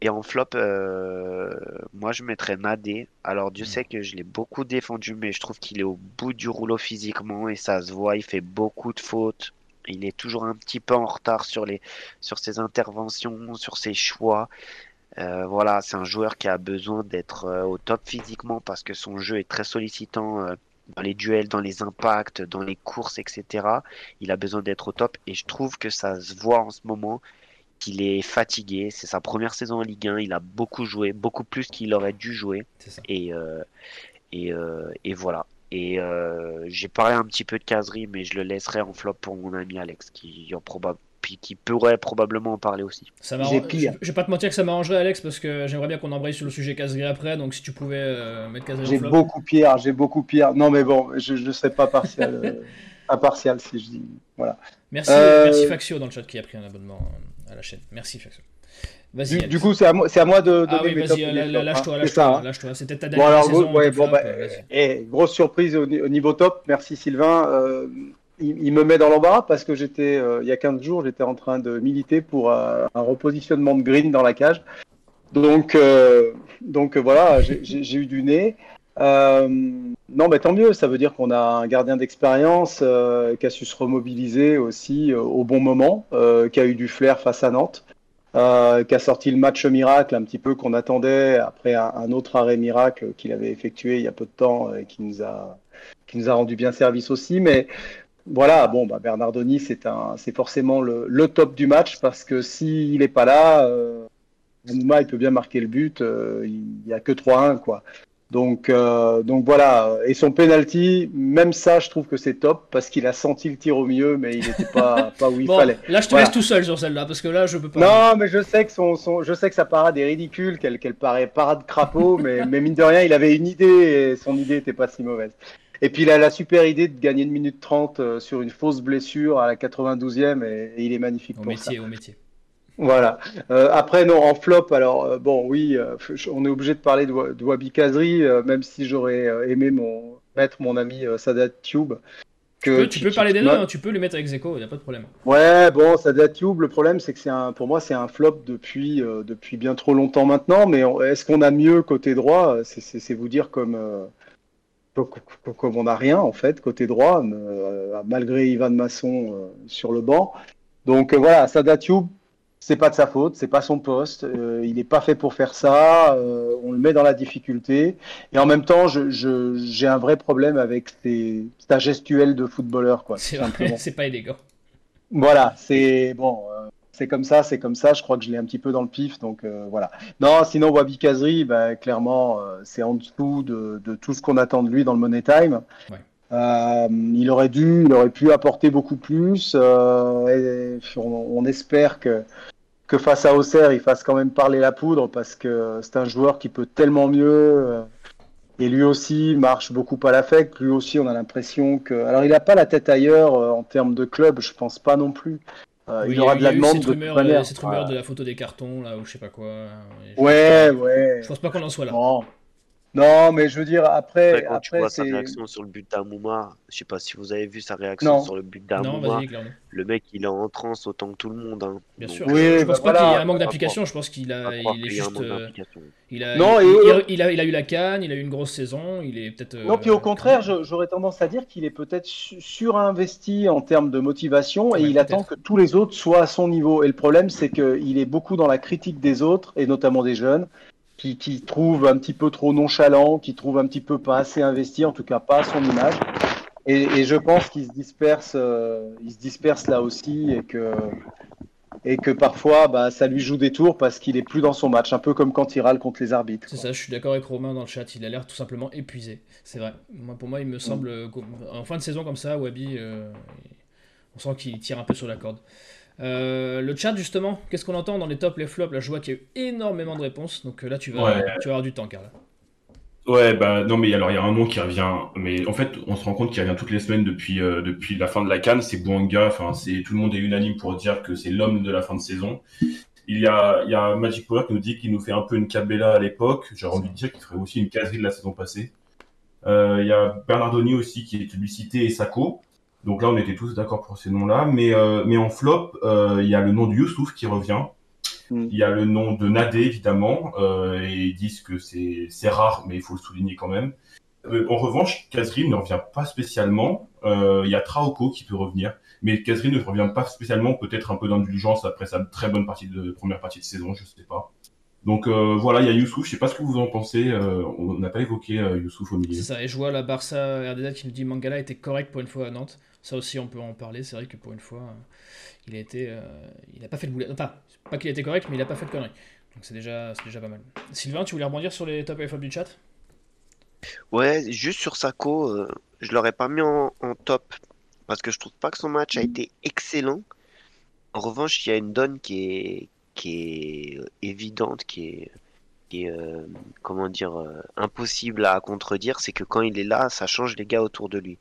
Et en flop, euh, moi je mettrais Nadé. Alors Dieu mm. sait que je l'ai beaucoup défendu, mais je trouve qu'il est au bout du rouleau physiquement et ça se voit. Il fait beaucoup de fautes. Il est toujours un petit peu en retard sur, les, sur ses interventions, sur ses choix. Euh, voilà, c'est un joueur qui a besoin d'être euh, au top physiquement parce que son jeu est très sollicitant dans les duels, dans les impacts, dans les courses, etc. Il a besoin d'être au top et je trouve que ça se voit en ce moment qu'il est fatigué. C'est sa première saison en Ligue 1. Il a beaucoup joué, beaucoup plus qu'il aurait dû jouer. Et, euh, et, euh, et, voilà. Et euh, j'ai parlé un petit peu de caserie, mais je le laisserai en flop pour mon ami Alex, qui, en qui pourrait probablement en parler aussi. Ça je, je vais pas te mentir que ça m'arrangerait, Alex, parce que j'aimerais bien qu'on embraye sur le sujet caserie après. Donc si tu pouvais mettre caserie en flop. J'ai beaucoup pire, j'ai beaucoup pire. Non, mais bon, je ne serai pas partial. impartial si je dis. Voilà. Merci, merci Faxio dans le chat qui a pris un abonnement à la chaîne. Merci, Faxo. Vas-y. Du, du, coup, c'est à, moi, à moi de ah oui, vas-y, lâche-toi, lâche-toi, lâche-toi. C'était ta dernière bon, saison. Ouais, bon, bah, et, grosse surprise au, niveau top. Merci Sylvain. Euh, il, me met dans l'embarras parce que j'étais, euh, il y a 15 jours, j'étais en train de militer pour euh, un repositionnement de green dans la cage. Donc, euh, donc voilà, j'ai eu du nez. Euh, non, mais tant mieux. Ça veut dire qu'on a un gardien d'expérience euh, qui a su se remobiliser aussi euh, au bon moment, qui a eu du flair face à Nantes, qui a sorti le match miracle un petit peu qu'on attendait après un, autre arrêt miracle qu'il avait effectué il y a peu de temps et qui nous a qui nous a rendu bien service aussi. Mais voilà, bon, bah, Bernardoni, c'est un, c'est forcément le, top du match parce que s'il n'est pas là, euh, Mouma, il peut bien marquer le but. Euh, il n'y a que 3-1, quoi. Donc, euh, donc voilà. Et son penalty, même ça, je trouve que c'est top parce qu'il a senti le tir au milieu, mais il n'était pas, pas où il bon, fallait. Là, je te Voilà. laisse tout seul sur celle-là parce que là, je peux pas. Non, mais je sais que son, son- je sais que sa parade est ridicule, qu'elle qu'elle paraît parade crapaud, mais, mais mine de rien, il avait une idée et son idée n'était pas si mauvaise. Et puis il a la super idée de gagner une minute 30 euh, sur une fausse blessure à la 92e et, et il est magnifique Au pour ça. métier, au métier. Voilà. Euh, après, non, en flop, alors euh, bon, oui, euh, on est obligé de parler de, Wa- de Wabi Kazri, euh, même si j'aurais euh, aimé mon, mettre mon ami euh, Sadat Tube. Tu Que, peux, tu peux parler des deux, hein, tu peux le mettre avec Zeko, il n'y a pas de problème. Ouais, bon, Sadat Tube, le problème, c'est que c'est un, pour moi, c'est un flop depuis, euh, depuis bien trop longtemps maintenant. Mais est-ce qu'on a mieux côté droit? C'est vous dire comme, euh, co- co- comme on n'a rien, en fait, côté droit, euh, malgré Ivan Masson euh, sur le banc. Donc voilà, Sadat Tube, c'est pas de sa faute, c'est pas son poste, euh, il n'est pas fait pour faire ça, euh, on le met dans la difficulté. Et en même temps, je, je- j'ai un vrai problème avec sa gestuelle de footballeur, quoi, C'est pas élégant. Voilà, c'est bon, euh, c'est comme ça, c'est comme ça. Je crois que je l'ai un petit peu dans le pif, donc voilà. Non, sinon Wabi Kazri, bah, clairement, euh, c'est en dessous de, de tout ce qu'on attend de lui dans le Money Time. Ouais. Euh, il aurait dû, il aurait pu apporter beaucoup plus. euh, et on, on espère que que face à Auxerre, il fasse quand même parler la poudre parce que c'est un joueur qui peut tellement mieux. euh, et lui aussi marche beaucoup à l'affect. Lui aussi, on a l'impression que. Alors, il n'a pas la tête ailleurs euh, en termes de club, je pense pas non plus. Euh, Oui, il aura y de la demande cette de rumeur, manière. cette rumeur de la photo des cartons, là, ou je sais pas quoi. Je- Ouais, ouais. Je pense pas qu'on en soit là. Bon. Non, mais je veux dire, après, Après, quand tu vois sa c'est. réaction sur le but d'Amouma, je sais pas si vous avez vu sa réaction Non. sur le but Non, d'Amouma. Le mec, il est en transe autant que tout le monde. hein. Bien Donc, sûr. Oui, je bah pense pas voilà. qu'il y ait un manque pas d'application, je pense qu'il a, il est a juste. euh, il, a, Non, il, et a, il a eu la canne, il a eu une grosse saison, il est peut-être. Non, puis au euh, contraire, je- j'aurais tendance à dire qu'il est peut-être su- surinvesti en termes de motivation et il attend que tous les autres soient à son niveau. Et le problème, c'est qu'il est beaucoup dans la critique des autres, et notamment des jeunes, qui, qui trouvent un petit peu trop nonchalant, qui trouvent un petit peu pas assez investi, en tout cas pas à son image. Et, et je pense qu'il se disperse, euh, il se disperse là aussi, et que, et que parfois, bah, ça lui joue des tours parce qu'il est plus dans son match, un peu comme quand il râle contre les arbitres. C'est ça, je suis d'accord avec Romain dans le chat, il a l'air tout simplement épuisé. C'est vrai. Moi, pour moi, il me semble, euh, en fin de saison comme ça, Wabi, euh, on sent qu'il tire un peu sur la corde. Euh, le chat, justement, qu'est-ce qu'on entend dans les tops, les flops? Là, je vois qu'il y a eu énormément de réponses, donc euh, là, tu vas, Ouais. tu vas avoir du temps, Karl. Ouais, bah non, mais alors il y a un nom qui revient, mais en fait, on se rend compte qu'il revient toutes les semaines depuis euh, depuis la fin de la Cannes. C'est Bouanga. Enfin, c'est tout le monde est unanime pour dire que c'est l'homme de la fin de saison. Il y a il y a Magic Power qui nous dit qu'il nous fait un peu une Cabella à l'époque. J'ai envie de dire qu'il ferait aussi une caserie de la saison passée. Euh, il y a Bernardoni aussi qui est publicité et Sako. Donc là, on était tous d'accord pour ces noms-là. Mais euh, mais en flop, euh, il y a le nom de Youssouf qui revient. Mm. Il y a le nom de Nadé, évidemment, euh, et ils disent que c'est rare, mais il faut le souligner quand même. En revanche, Kazri ne revient pas spécialement. Il y a Traoko qui peut revenir, mais Kazri ne revient pas spécialement, peut-être un peu d'indulgence après sa très bonne partie de première partie de saison, je sais pas. Donc euh, voilà, il y a Youssouf, je sais pas ce que vous en pensez, euh, on n'a pas évoqué euh, Youssouf au milieu. C'est ça, et je vois la Barça RDZ qui nous dit Mangala était correct pour une fois à Nantes. Ça aussi, on peut en parler. C'est vrai que pour une fois, euh, il a été, euh, il a pas fait de boulet. Enfin, pas qu'il a été correct, mais il a pas fait de conneries. Donc c'est déjà, c'est déjà pas mal. Sylvain, tu voulais rebondir sur les top et flop du chat? Ouais, juste sur Sako, euh, je l'aurais pas mis en, en top parce que je trouve pas que son match a été excellent. En revanche, il y a une donne qui est, qui est euh, évidente, qui est, qui est euh, comment dire, euh, impossible à contredire, c'est que quand il est là, ça change les gars autour de lui.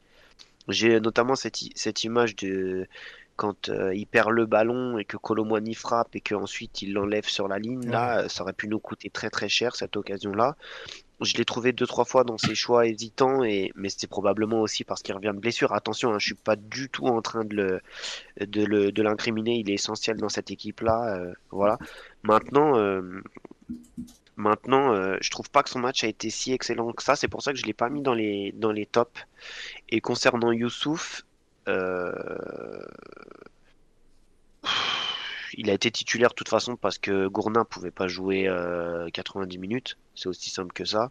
J'ai notamment cette, image de quand euh, il perd le ballon et que Colomwani frappe et qu'ensuite il l'enlève sur la ligne. Là, ça aurait pu nous coûter très très cher cette occasion-là. Je l'ai trouvé deux trois fois dans ses choix hésitants et mais c'est probablement aussi parce qu'il revient de blessure. Attention, hein, je suis pas du tout en train de le de le de l'incriminer. Il est essentiel dans cette équipe-là. euh, voilà. Maintenant. euh, Maintenant, euh, je trouve pas que son match a été si excellent que ça. C'est pour ça que je l'ai pas mis dans les dans les tops. Et concernant Youssouf, euh, il a été titulaire de toute façon parce que Gournin pouvait pas jouer euh, 90 minutes. C'est aussi simple que ça.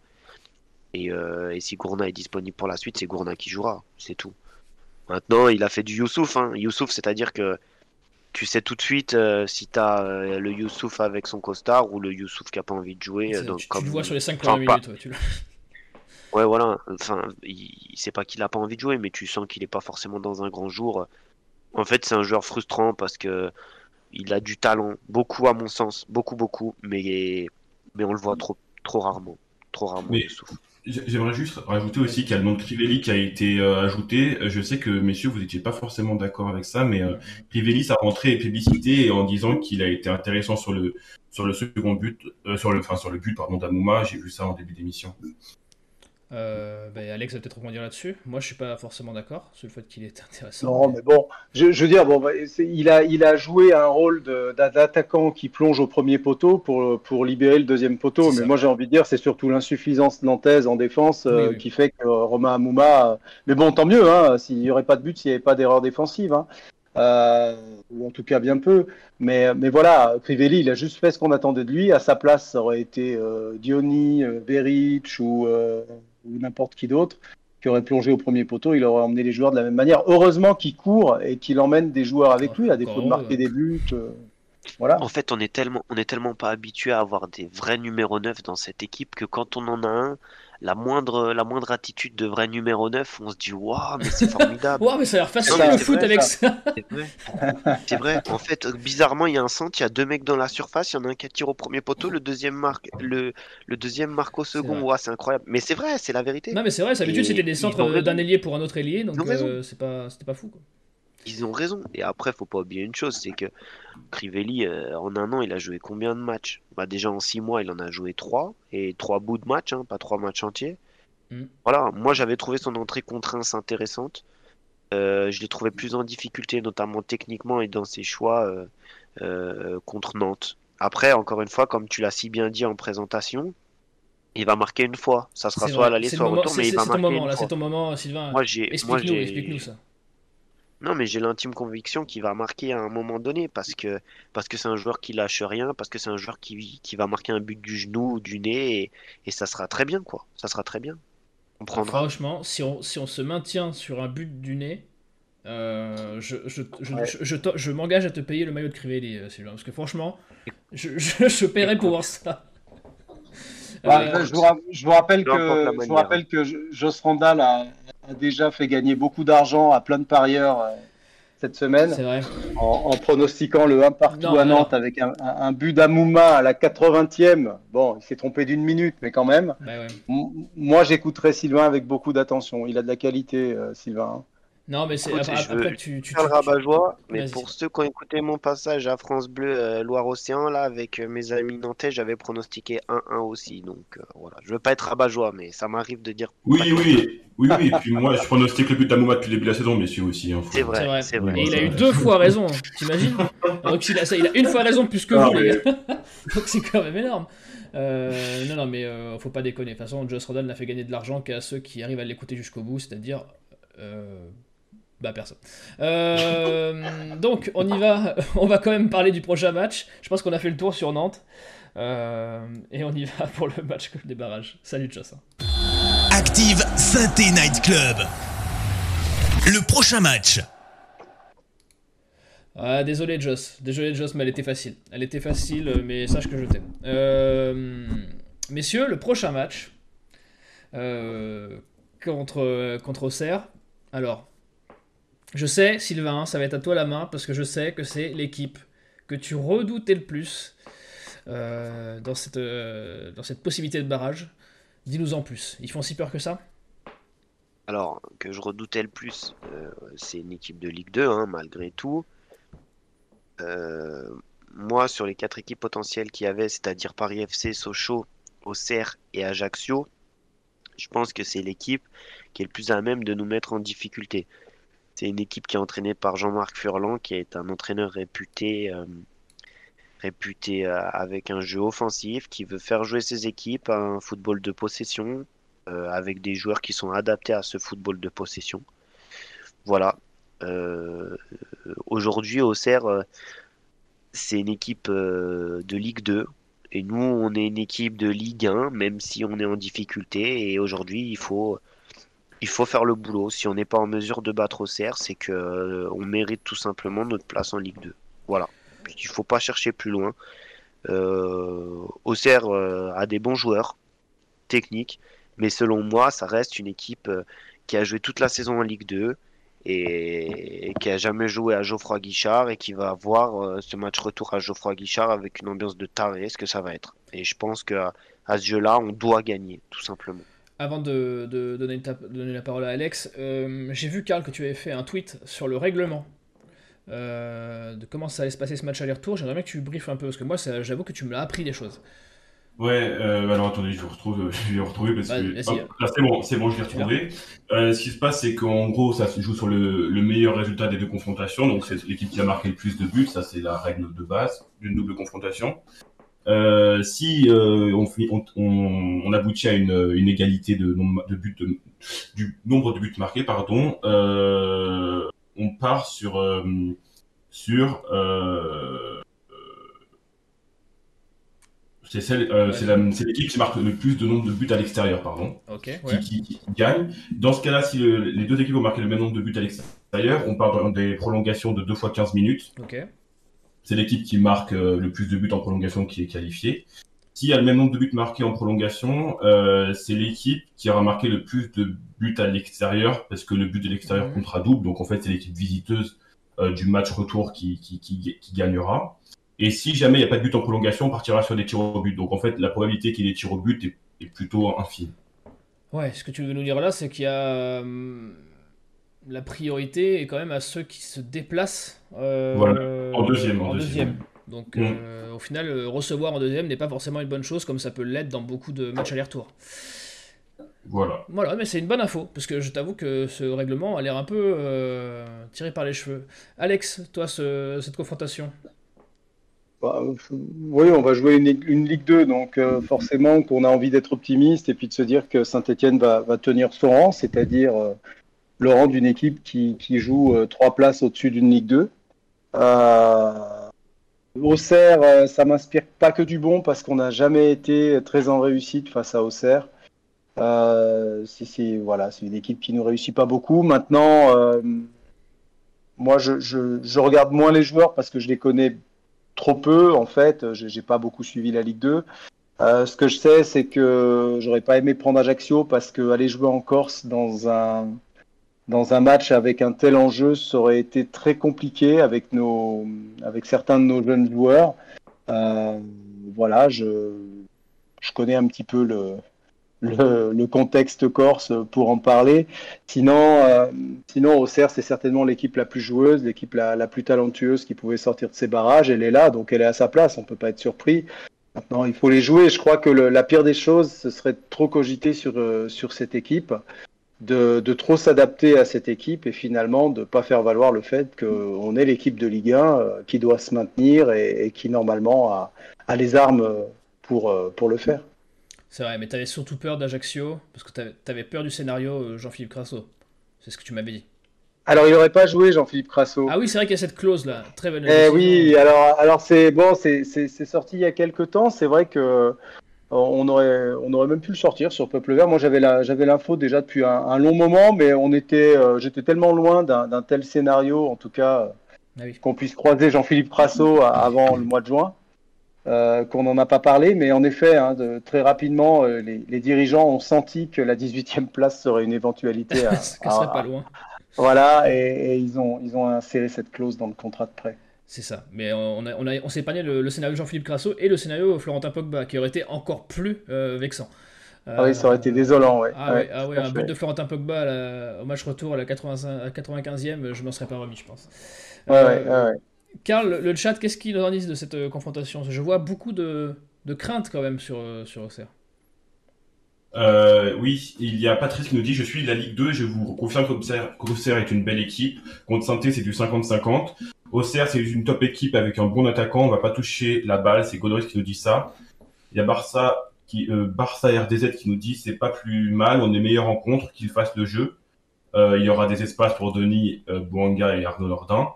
Et, euh, et si Gournin est disponible pour la suite, c'est Gournin qui jouera. C'est tout. Maintenant, il a fait du Youssouf. Hein. Youssouf, c'est-à-dire que tu sais tout de suite euh, si tu as le Youssouf avec son costard ou le Youssouf qui a pas envie de jouer. Donc, tu, le vois sur les 5 enfin, premières pas- minutes. ouais, tu le- Ouais, voilà. Enfin, il, c'est pas qu'il a pas envie de jouer, mais tu sens qu'il est pas forcément dans un grand jour. En fait, c'est un joueur frustrant parce que il a du talent, beaucoup à mon sens, beaucoup, beaucoup, mais mais on le voit trop, trop rarement, trop rarement. Mais- J'aimerais juste rajouter aussi qu'il y a le nom de Crivelli qui a été euh, ajouté. Je sais que, messieurs, vous n'étiez pas forcément d'accord avec ça, mais euh, Crivelli, sa rentrée est publicité en disant qu'il a été intéressant sur le, sur le second but, euh, sur le, enfin, sur le but, pardon, d'Amouma. J'ai vu ça en début d'émission. Euh, bah, Alex va peut-être rebondir là-dessus. Moi, je suis pas forcément d'accord sur le fait qu'il est intéressant. Non, mais bon, je, je veux dire, bon, il, a, il a joué un rôle d'attaquant qui plonge au premier poteau pour, pour libérer le deuxième poteau. Mais ça. moi, j'ai envie de dire, c'est surtout l'insuffisance nantaise en défense euh, Oui, qui fait que Romain Amouma. euh, Mais bon, tant mieux, hein, s'il n'y aurait pas de but, s'il n'y avait pas d'erreur défensive. Hein. Euh, ou en tout cas bien peu. Mais, mais voilà, Crivelli, il a juste fait ce qu'on attendait de lui. À sa place, ça aurait été euh, Diony, Veric ou, ou n'importe qui d'autre qui aurait plongé au premier poteau. Il aurait emmené les joueurs de la même manière. Heureusement qu'il court et qu'il emmène des joueurs avec lui, à défaut de marquer des buts. euh, voilà. En fait, on est tellement, on est tellement pas habitué à avoir des vrais numéros 9 dans cette équipe que quand on en a un, la moindre, la moindre attitude de vrai numéro 9, on se dit waouh, mais c'est formidable. Ouah, mais ça a l'air facile c'est foot vrai, avec ça. C'est vrai. En fait, bizarrement, il y a un centre, il y a deux mecs dans la surface, il y en a un qui tire au premier poteau, le deuxième marque, le, le deuxième marque au second. vrai. Ouah, c'est incroyable. Mais c'est vrai, c'est la vérité. Non, mais c'est vrai, d'habitude c'était des centres euh, d'un ailier pour un autre ailier, donc euh, c'est pas, c'était pas fou. Quoi. Ils ont raison. Et après, faut pas oublier une chose, c'est que Crivelli, euh, en un an, il a joué combien de matchs? Bah, déjà en six mois, il en a joué trois et trois bouts de match, hein, pas trois matchs entiers. Mm. Voilà. Moi, j'avais trouvé son entrée contre Reims intéressante. Euh, je l'ai trouvé plus en difficulté, notamment techniquement et dans ses choix euh, contre Nantes. Après, encore une fois, comme tu l'as si bien dit en présentation, il va marquer une fois. Ça sera soit à l'aller, soit au retour, mais il va marquer moment une là, fois. c'est ton moment, Sylvain. Moi, j'ai, moi, Explique-nous, j'ai, explique-nous ça. Non, mais j'ai l'intime conviction qu'il va marquer à un moment donné parce que parce que c'est un joueur qui lâche rien, parce que c'est un joueur qui, qui va marquer un but du genou ou du nez et, et ça sera très bien quoi. Ça sera très bien. On prendra. Franchement, si on, si on se maintient sur un but du nez, euh, je, je, je, Ouais. je, je te- je m'engage à te payer le maillot de Crivelli, euh, Sylvain, parce que franchement, je, je, je paierai pour voir ça. Bah, Euh, je, vous, ra- je vous rappelle que, je vous rappelle que a, a déjà fait gagner beaucoup d'argent à plein de parieurs euh, cette semaine vrai. en, en pronostiquant le 1 partout Non, à Nantes avec un, un- un but d'Amouma à la 80e. Bon, il s'est trompé d'une minute, mais quand même. Bah ouais. Moi, j'écouterai Sylvain avec beaucoup d'attention. Il a de la qualité, euh, Sylvain. Non, mais c'est Écoute, après, je veux- après, tu, tu, tu- rabat-joie, mais Vas-y. pour ceux qui ont écouté mon passage à France Bleu euh, Loire-Océan, là, avec euh, mes amis nantais, j'avais pronostiqué 1-1 aussi. Donc euh, voilà, je veux pas être rabat-joie, mais ça m'arrive de dire. Oui, oui, oui, oui. Et puis moi, je pronostique le but d'Amouma depuis le début de la saison, messieurs aussi. hein, C'est vrai, C'est vrai. c'est vrai. Et il a eu deux fois raison, t'imagines Donc il a, ça, il a une fois raison plus que Ah, vous, les mais- gars. Donc c'est quand même énorme. Euh, non, non, mais euh, faut pas déconner. De toute façon, Joss Rodal n'a fait gagner de l'argent qu'à ceux qui arrivent à l'écouter jusqu'au bout, c'est-à-dire. euh, bah personne. Euh, donc on y va, on va quand même parler du prochain match. Je pense qu'on a fait le tour sur Nantes. Euh, et on y va pour le match des barrages. Salut Joss. Active Synthé Night Club. Le prochain match. Ah, désolé Joss, désolé Joss, mais elle était facile. Elle était facile, mais sache que je t'aime. Euh, messieurs, le prochain match euh, contre, contre Auxerre. Alors, je sais, Sylvain, ça va être à toi la main, parce que je sais que c'est l'équipe que tu redoutais le plus euh, dans, cette, euh, dans cette possibilité de barrage. Dis-nous en plus. Ils font si peur que ça? Alors, que je redoutais le plus, euh, c'est une équipe de Ligue 2, hein, malgré tout. Moi, sur les quatre équipes potentielles qu'il y avait, c'est-à-dire Paris FC, Sochaux, Auxerre et Ajaccio, je pense que c'est l'équipe qui est le plus à même de nous mettre en difficulté. C'est une équipe qui est entraînée par Jean-Marc Furlan, qui est un entraîneur réputé, euh, réputé euh, avec un jeu offensif, qui veut faire jouer ses équipes à un football de possession, euh, avec des joueurs qui sont adaptés à ce football de possession. Voilà. Aujourd'hui, Auxerre, c'est une équipe de Ligue 2. Et nous, on est une équipe de Ligue 1, même si on est en difficulté. Et aujourd'hui, il faut, il faut faire le boulot. Si on n'est pas en mesure de battre Auxerre, c'est que euh, on mérite tout simplement notre place en Ligue 2. Voilà. Il faut pas chercher plus loin. Euh, Auxerre euh, a des bons joueurs techniques, mais selon moi, ça reste une équipe euh, qui a joué toute la saison en Ligue 2 et, qui a jamais joué à Geoffroy Guichard et qui va voir euh, ce match retour à Geoffroy Guichard avec une ambiance de taré, ce que ça va être? Et je pense qu'à à ce jeu-là, on doit gagner, tout simplement. Avant de, de donner, ta- de donner la parole à Alex, euh, j'ai vu, Karl, que tu avais fait un tweet sur le règlement. euh, de comment ça allait se passer ce match aller-retour. J'aimerais bien que tu briefes un peu, parce que moi, j'avoue que tu me l'as appris des choses. Ouais, euh, alors attendez, je vous retrouve, je vais le retrouver parce que c'est bon, c'est bon, je l'ai retrouvé. Euh, ce qui se passe, c'est qu'en gros, ça se joue sur le, le meilleur résultat des deux confrontations. Donc c'est l'équipe qui a marqué le plus de buts, ça c'est la règle de base d'une double confrontation. Euh, si euh, on, finit- on, on, on aboutit à une, une égalité de, nombre de buts, de- du nombre de buts marqués, pardon, euh, on part sur sur c'est celle, l'équipe qui marque le plus de nombre de buts à l'extérieur, pardon, Ok, qui, ouais. qui- qui gagne. Dans ce cas-là, si le- les deux équipes ont marqué le même nombre de buts à l'extérieur, on part dans des prolongations de 2 fois 15 minutes. Ok. C'est l'équipe qui marque euh, le plus de buts en prolongation qui est qualifiée. S'il y a le même nombre de buts marqués en prolongation, euh, c'est l'équipe qui aura marqué le plus de buts à l'extérieur, parce que le but de l'extérieur Mhm. comptera double. Donc en fait, c'est l'équipe visiteuse euh, du match retour qui, qui, qui, qui gagnera. Et si jamais il n'y a pas de but en prolongation, on partira sur des tirs au but. Donc en fait, la probabilité qu'il y ait des tirs au but est, est plutôt infime. Ouais, ce que tu veux nous dire là, c'est qu'il y a la priorité est quand même à ceux qui se déplacent euh, Voilà, en deuxième, en en deuxième. deuxième. Donc euh, au final, euh, recevoir en deuxième n'est pas forcément une bonne chose comme ça peut l'être dans beaucoup de matchs aller-retour. Voilà. Voilà, mais c'est une bonne info, parce que je t'avoue que ce règlement a l'air un peu euh, tiré par les cheveux. Alex, toi, ce- cette confrontation? Bah, oui, on va jouer une, une Ligue 2, donc euh, forcément qu'on a envie d'être optimiste et puis de se dire que Saint-Etienne va, va tenir son rang, c'est-à-dire euh, le rang d'une équipe qui, qui joue euh, trois places au-dessus d'une Ligue 2. Euh, Auxerre, euh, ça m'inspire pas que du bon parce qu'on n'a jamais été très en réussite face à Auxerre. C'est voilà, c'est une équipe qui nous réussit pas beaucoup. Maintenant, moi, je, je, regarde moins les joueurs parce que je les connais trop peu en fait. J'ai pas beaucoup suivi la Ligue 2. Euh, ce que je sais, c'est que j'aurais pas aimé prendre Ajaccio parce que aller jouer en Corse dans un dans un match avec un tel enjeu, ça aurait été très compliqué avec nos avec certains de nos jeunes joueurs. Euh, voilà, je je connais un petit peu le le, le contexte corse pour en parler. Sinon, euh, sinon Auxerre, c'est certainement l'équipe la plus joueuse, l'équipe la, la plus talentueuse qui pouvait sortir de ses barrages. Elle est là, donc elle est à sa place. On peut pas être surpris. Maintenant, il faut les jouer. Je crois que le- la pire des choses, ce serait de trop cogiter sur, euh, sur cette équipe, de, de trop s'adapter à cette équipe et finalement de pas faire valoir le fait qu'on est l'équipe de Ligue 1 euh, qui doit se maintenir et, et qui normalement a, a les armes pour, euh, pour le faire. C'est vrai, mais t'avais surtout peur d'Ajaccio, parce que t'avais- t'avais peur du scénario euh, Jean-Philippe Crasso. C'est ce que tu m'avais dit. Alors, il n'aurait pas joué Jean-Philippe Crasso. Ah oui, c'est vrai qu'il y a cette clause-là. Très bonne Eh oui, alors, alors c'est bon, c'est sorti il y a quelques temps. C'est vrai que on aurait, on aurait même pu le sortir sur Peuple Vert. Moi, j'avais l'info déjà depuis un, un long moment, mais on était, euh, j'étais tellement loin d'un tel scénario, en tout cas, Ah oui. qu'on puisse croiser Jean-Philippe Crasso a- avant le mois de juin, euh, qu'on n'en a pas parlé. Mais en effet, hein, de- très rapidement, euh, les, les dirigeants ont senti que la 18e place serait une éventualité. À, Ce qui serait à- pas loin. voilà, et, et ils ont, ils ont inséré cette clause dans le contrat de prêt. C'est ça. Mais on, a, on, a- on s'est épargné le, le scénario Jean-Philippe Crasso et le scénario Florentin Pogba, qui aurait été encore plus euh, vexant. Ah oui, ça aurait été désolant, ouais. Ah ouais, ah ouais, un but de Florentin Pogba à la- au match retour à la 85 à 95e, je m'en serais pas remis, je pense. Ouais, Euh. Karl, le- le chat, qu'est-ce qu'il en dit de cette euh, confrontation? Je vois beaucoup de, de craintes quand même sur, euh, sur Auxerre. Euh, oui, il y a Patrice qui nous dit Je suis de la Ligue 2, je vous confirme qu'Auxerre est une belle équipe. Contre saint c'est du 50-50. Auxerre, c'est une top équipe avec un bon attaquant, on va pas toucher la balle, c'est Godoris qui nous dit ça. Il y a Barça, qui, euh, Barça RDZ qui nous dit C'est pas plus mal, on est meilleur en contre, qu'ils fassent le jeu. Euh, il y aura des espaces pour Denis euh, Bouanga et Arnaud Lordin.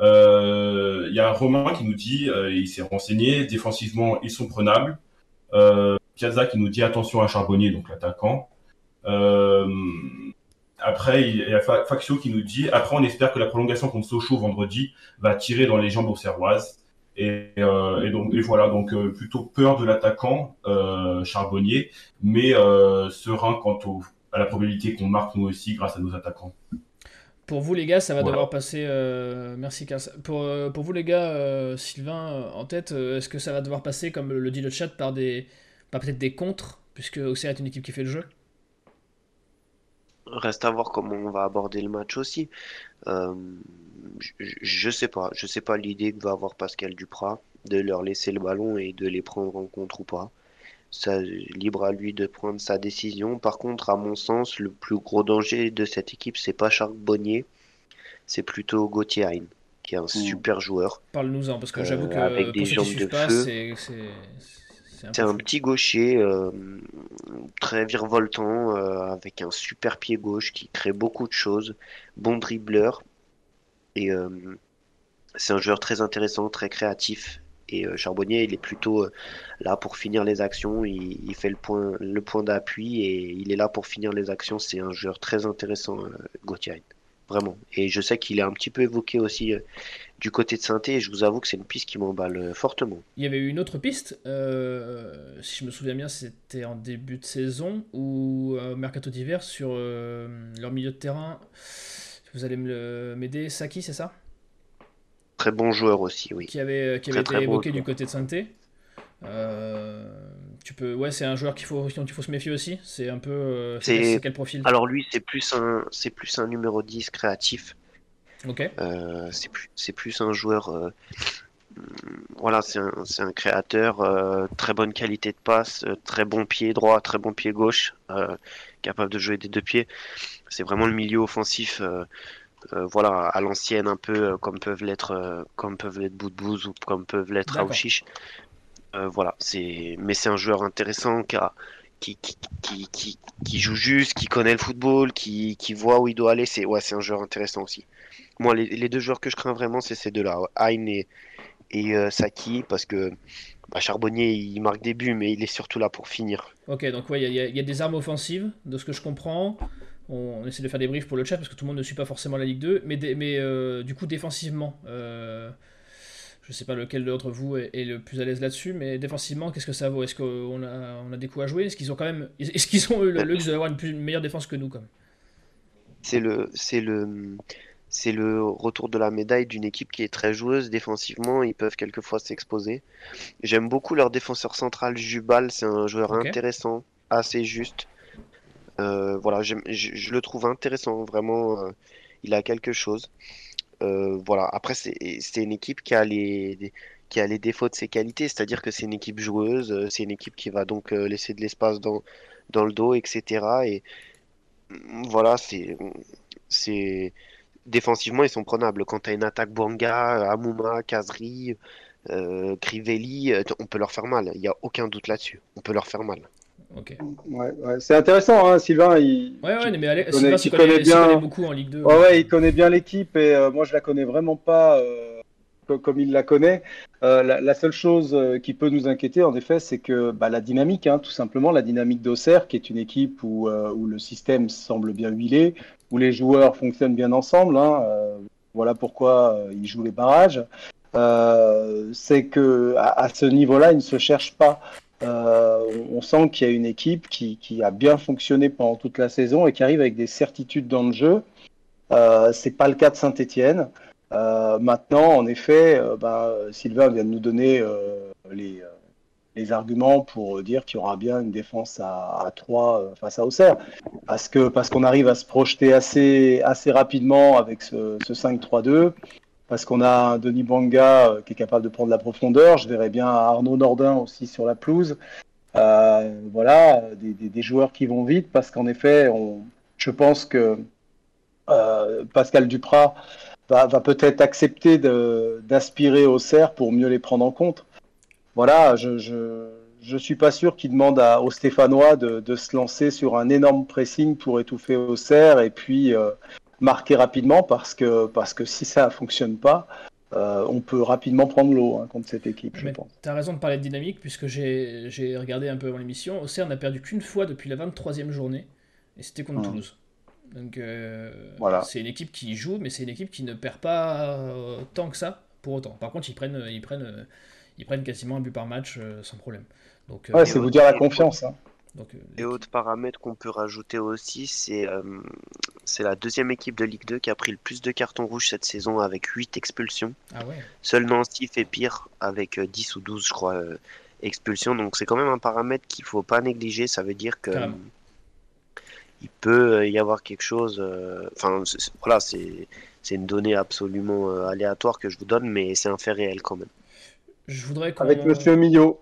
Euh, il y a Romain qui nous dit euh, Il s'est renseigné, défensivement, ils sont prenables. Euh, Piazza qui nous dit attention à Charbonnier, donc l'attaquant. Euh, après, il y a Faxio qui nous dit après, on espère que la prolongation contre Sochaux vendredi va tirer dans les jambes aux Serroises. Et, et, donc et voilà donc plutôt peur de l'attaquant Charbonnier, mais serein quant au, à la probabilité qu'on marque nous aussi grâce à nos attaquants. Pour vous les gars, ça va devoir passer. merci Pour, pour vous les gars, Sylvain en tête, est-ce que ça va devoir passer comme le dit le chat par des, peut-être des contres, puisque Auxerre est une équipe qui fait le jeu Reste à voir comment on va aborder le match aussi. Euh, je, sais pas, je sais pas l'idée que va avoir Pascal Duprat de leur laisser le ballon et de les prendre en contre ou pas. Ça, libre à lui de prendre sa décision. Par contre, à mon sens, le plus gros danger de cette équipe, c'est pas Charbonnier, c'est plutôt Gauthier Hein, qui est un super joueur. Parle-nous-en, parce que j'avoue euh, que avec des jambes de feu, c'est un, petit gaucher euh, très virevoltant euh, avec un super pied gauche qui crée beaucoup de choses, bon dribbleur et euh, c'est un joueur très intéressant, très créatif. Et Charbonnier, il est plutôt là pour finir les actions. Il, fait le point, le point d'appui et il est là pour finir les actions. C'est un joueur très intéressant, Gauthier. Vraiment. Et je sais qu'il est un petit peu évoqué aussi du côté de Sainté, et je vous avoue que c'est une piste qui m'emballe fortement. Il y avait une autre piste, euh, si je me souviens bien, c'était en début de saison, ou euh, au Mercato d'hiver, sur euh, leur milieu de terrain. Vous allez m'aider, Saki, c'est ça? Très bon joueur aussi, oui. Qui avait, qui avait été évoqué du côté de Sainté. tu peux, ouais, c'est un joueur qu'il faut, dont il faut se méfier aussi. C'est un peu, c'est quel profil? Alors lui, c'est plus un, c'est plus un numéro 10 créatif. Euh, c'est plus, un joueur. Euh, voilà, c'est un, créateur, euh, très bonne qualité de passe, très bon pied droit, très bon pied gauche, capable de jouer des deux pieds. C'est vraiment le milieu offensif. voilà, à l'ancienne un peu comme peuvent l'être comme peuvent l'être Boudbouz ou comme peuvent l'être Aouchiche. voilà, c'est mais c'est un joueur intéressant qui, qui, qui, qui, qui, joue juste, qui connaît le football, qui, qui voit où il doit aller. C'est ouais, c'est un joueur intéressant aussi. Moi, les, deux joueurs que je crains vraiment, c'est ces deux-là, Hein et, euh, Saki, parce que bah, Charbonnier, il marque des buts, mais il est surtout là pour finir. Ok, donc ouais, il y, a des armes offensives, de ce que je comprends. On, essaie de faire des briefs pour le chat, parce que tout le monde ne suit pas forcément la Ligue 2, mais, mais euh, du coup, défensivement, euh, je sais pas lequel d'entre vous est, le plus à l'aise là-dessus, mais défensivement, qu'est-ce que ça vaut? Est-ce qu'on a, on a des coups à jouer? Est-ce qu'ils ont quand même, est-ce qu'ils ont eu le luxe d'avoir une, une, meilleure défense que nous, C'est le, c'est le, c'est le retour de la médaille d'une équipe qui est très joueuse défensivement. Ils peuvent quelquefois s'exposer. J'aime beaucoup leur défenseur central Jubal. C'est un joueur intéressant, assez juste. Euh, voilà, je, le trouve intéressant. Vraiment, euh, il a quelque chose. Euh, voilà. Après, c'est une équipe qui a les, qui a les défauts de ses qualités, c'est-à-dire que c'est une équipe joueuse. C'est une équipe qui va donc laisser de l'espace dans, dans le dos, etc. Et voilà, c'est c'est défensivement, ils sont prenables. Quand tu as une attaque Banga, Amouma, Kazri, euh, Crivelli, euh, on peut leur faire mal. Il n'y a aucun doute là-dessus. On peut leur faire mal. Ok. Ouais, c'est intéressant, hein, Sylvain. Il, ouais, ouais, mais allez, Sylvain, connaît, bien... beaucoup en Ligue 2. Ouais, ouais, il connaît bien l'équipe et euh, moi, je la connais vraiment pas comme il la connaît. La, seule chose qui peut nous inquiéter, en effet, c'est que bah, la dynamique, hein, tout simplement, la dynamique d'Auxerre, qui est une équipe où, où le système semble bien huilé, où les joueurs fonctionnent bien ensemble. Hein, euh, voilà pourquoi euh, ils jouent les barrages. Euh, c'est que à, ce niveau-là, ils ne se cherchent pas. on sent qu'il y a une équipe qui, qui, a bien fonctionné pendant toute la saison et qui arrive avec des certitudes dans le jeu. Euh, c'est pas le cas de Saint-Étienne. Maintenant, en effet, bah, Sylvain vient de nous donner les, les arguments pour dire qu'il y aura bien une défense à, à 3 euh, face à Auxerre. Parce que parce qu'on arrive à se projeter assez, assez rapidement avec ce, ce 5-3-2. Parce qu'on a Denis Banga euh, qui est capable de prendre la profondeur. Je verrais bien Arnaud Nordin aussi sur la pelouse. Euh, voilà, des, joueurs qui vont vite parce qu'en effet, je pense que euh, Pascal Duprat va, va peut-être accepter d'aspirer au CER pour mieux les prendre en compte voilà, je, je, je suis pas sûr qu'il demande à, aux Stéphanois de, de, se lancer sur un énorme pressing pour étouffer Auxerre et puis euh, marquer rapidement parce que, parce que si ça fonctionne pas, euh, on peut rapidement prendre l'eau hein, contre cette équipe, je pense. Tu as raison de parler de dynamique puisque j'ai regardé un peu avant l'émission. Auxerre n'a perdu qu'une fois depuis la 23e journée et c'était contre mmh. Toulouse. Donc euh, Voilà. c'est une équipe qui joue, mais c'est une équipe qui ne perd pas euh, tant que ça pour autant. Par contre, ils prennent, ils prennent, euh, ils prennent quasiment un but par match euh, sans problème. Donc, euh, Ouais, c'est vous dire la confiance. hein. donc, euh, Et autre paramètre qu'on peut rajouter aussi, c'est euh, c'est la deuxième équipe de Ligue 2 qui a pris le plus de cartons rouges cette saison avec 8 expulsions. ah ouais. Seul Nancy fait pire avec euh, 10 ou 12, je crois, euh, expulsions. Donc c'est quand même un paramètre qu'il faut pas négliger. Ça veut dire que Carrément. Il peut y avoir quelque chose. euh, Enfin, c'est- voilà, c'est c'est une donnée absolument euh, aléatoire que je vous donne, mais c'est un fait réel quand même. Je voudrais qu'on... Avec Monsieur Millot.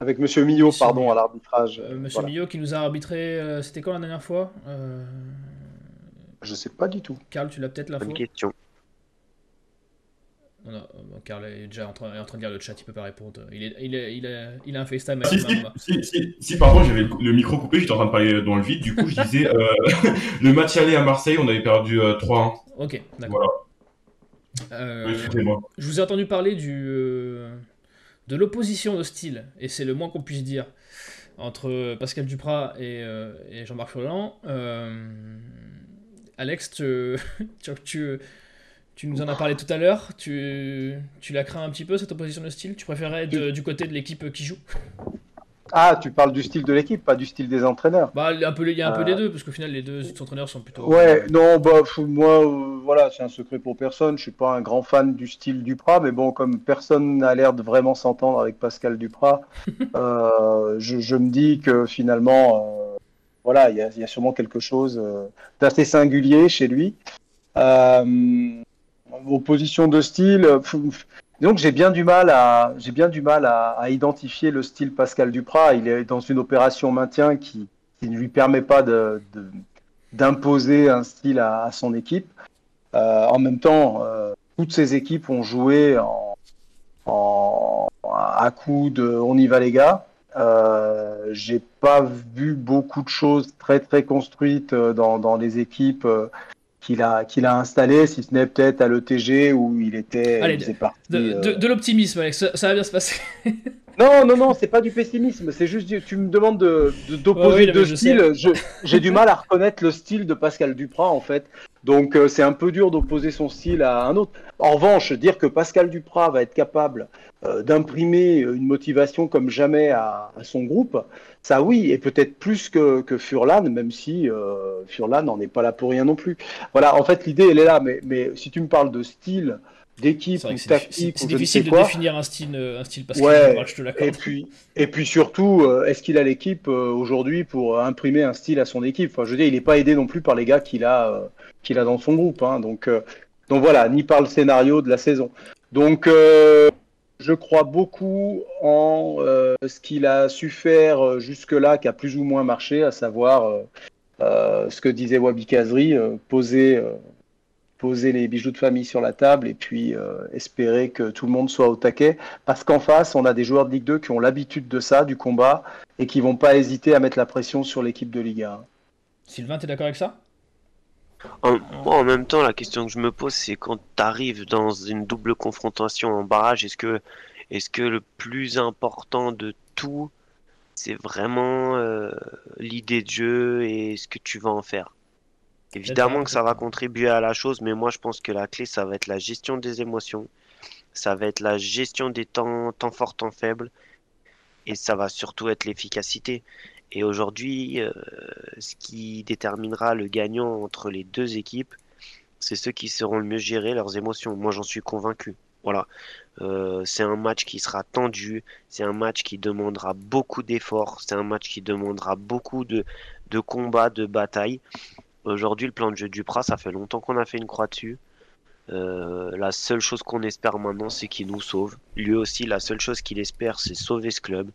Avec Monsieur Millot, Monsieur pardon, Millot. à l'arbitrage. Euh, Monsieur Voilà. Millot qui nous a arbitré, euh, c'était quand la dernière fois Euh, Je sais pas du tout. Karl, tu l'as peut-être l'info Bonne question. Non, non, euh, Karl est déjà en train, est en train de lire le chat, il peut pas répondre. Il, est, il, est, il, est- il a un FaceTime si, si, si, pardon, j'avais le, le micro coupé, j'étais en train de parler dans le vide. Du coup, je disais, euh, le match aller à Marseille, on avait perdu euh, 3-1. Ok, d'accord. Voilà, Euh, excusez-moi. je vous ai entendu parler du, de l'opposition de style, et c'est le moins qu'on puisse dire, entre Pascal Duprat et, et Jean-Marc Furlan. Alex, tu, tu, tu, tu nous en as parlé tout à l'heure. Tu, tu la crains un petit peu, cette opposition de style? Tu préférais être du côté de l'équipe qui joue? Ah, tu parles du style de l'équipe, pas du style des entraîneurs. bah, un peu, Il y a un peu Euh. des deux, parce qu'au final, les deux entraîneurs sont plutôt. Ouais, non, bah, moi, euh, voilà, c'est un secret pour personne. Je suis pas un grand fan du style Duprat, mais bon, comme personne n'a l'air de vraiment s'entendre avec Pascal Duprat, euh, je, je me dis que finalement, euh, voilà, il y a, il y a sûrement quelque chose d'assez singulier chez lui. Euh, opposition de style, euh, que j'ai bien du mal à, identifier le style Pascal Duprat. Il est dans une opération maintien qui, ne lui permet pas de, d'imposer un style à, son équipe. Euh, en même temps, euh, toutes ces équipes ont joué à coup de on y va les gars. Euh, J'ai pas vu beaucoup de choses très très construites dans, les équipes qu'il a qu'il a installées, si ce n'est peut-être à l'ETG où il était Allez, il De, euh, de, de l'optimisme, Alex, ça, ça va bien se passer. non, non, non, c'est pas du pessimisme. C'est juste, tu me demandes de, de- d'opposer Ouais, oui, non, mais deux styles. J'ai du mal à reconnaître le style de Pascal Duprat, en fait. Donc, euh, c'est un peu dur d'opposer son style à un autre. En revanche, dire que Pascal Duprat va être capable euh, d'imprimer une motivation comme jamais à, à son groupe, ça oui, et peut-être plus que, que Furlan, même si euh, Furlan n'en est pas là pour rien non plus. Voilà, en fait, l'idée, elle est là. Mais, mais si tu me parles de style, d'équipe ou tactique, c'est difficile de définir un style, un style parce Ouais, que je te et l'accorde. puis, et puis surtout, est-ce qu'il a l'équipe aujourd'hui pour imprimer un style à son équipe? Enfin, Je veux dire, il n'est pas aidé non plus par les gars qu'il a, qu'il a dans son groupe. hein. donc, euh, donc voilà, ni par le scénario de la saison. Donc, euh, je crois beaucoup en euh, ce qu'il a su faire jusque-là, qui a plus ou moins marché, à savoir ce que disait Wabi Kazri, poser, poser les bijoux de famille sur la table et puis espérer que tout le monde soit au taquet. Parce qu'en face, on a des joueurs de Ligue 2 qui ont l'habitude de ça, du combat, et qui vont pas hésiter à mettre la pression sur l'équipe de Ligue 1. Sylvain, t'es d'accord avec ça? Moi, en même temps, la question que je me pose, c'est quand tu arrives dans une double confrontation en barrage, est-ce que, est-ce que le plus important de tout, c'est vraiment euh, l'idée de jeu et ce que tu vas en faire? Évidemment que ça va contribuer à la chose, mais moi je pense que la clé, ça va être la gestion des émotions, ça va être la gestion des temps, temps forts, temps faibles, et ça va surtout être l'efficacité. Et aujourd'hui, euh, ce qui déterminera le gagnant entre les deux équipes, c'est ceux qui sauront le mieux gérer leurs émotions. Moi, j'en suis convaincu. Voilà. Euh, c'est un match qui sera tendu, c'est un match qui demandera beaucoup d'efforts, c'est un match qui demandera beaucoup de, de combats, de batailles. Aujourd'hui, le plan de jeu du Pras, ça fait longtemps qu'on a fait une croix dessus. Euh, la seule chose qu'on espère maintenant, c'est qu'il nous sauve. Lui aussi, la seule chose qu'il espère, c'est sauver ce club.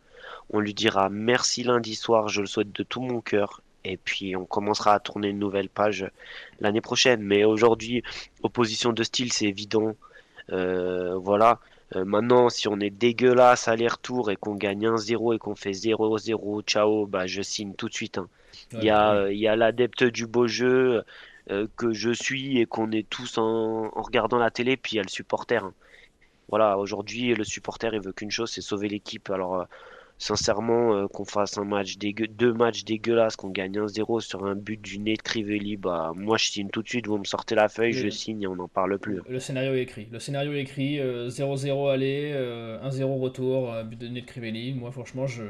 On lui dira merci lundi soir, je le souhaite de tout mon cœur. Et puis on commencera à tourner une nouvelle page l'année prochaine. Mais aujourd'hui, opposition de style, c'est évident. Euh, voilà. Euh, maintenant, si on est dégueulasse aller-retour et qu'on gagne 1-0 et qu'on fait 0-0, ciao, bah je signe tout de suite. hein. Il y a, euh, il y a l'adepte du beau jeu euh, que je suis et qu'on est tous en, en regardant la télé, puis il y a le supporter. hein. Voilà, aujourd'hui, le supporter, il veut qu'une chose, c'est sauver l'équipe. Alors, euh, sincèrement, euh, qu'on fasse un match dégueu, deux matchs dégueulasses, qu'on gagne 1-0 sur un but du nez de Crivelli, bah moi je signe tout de suite. Vous me sortez la feuille, je signe et on n'en parle plus. Le scénario est écrit. Le scénario est écrit. euh, 0-0 aller, euh, 1-0 retour, but de Ned Crivelli. Moi, franchement, je,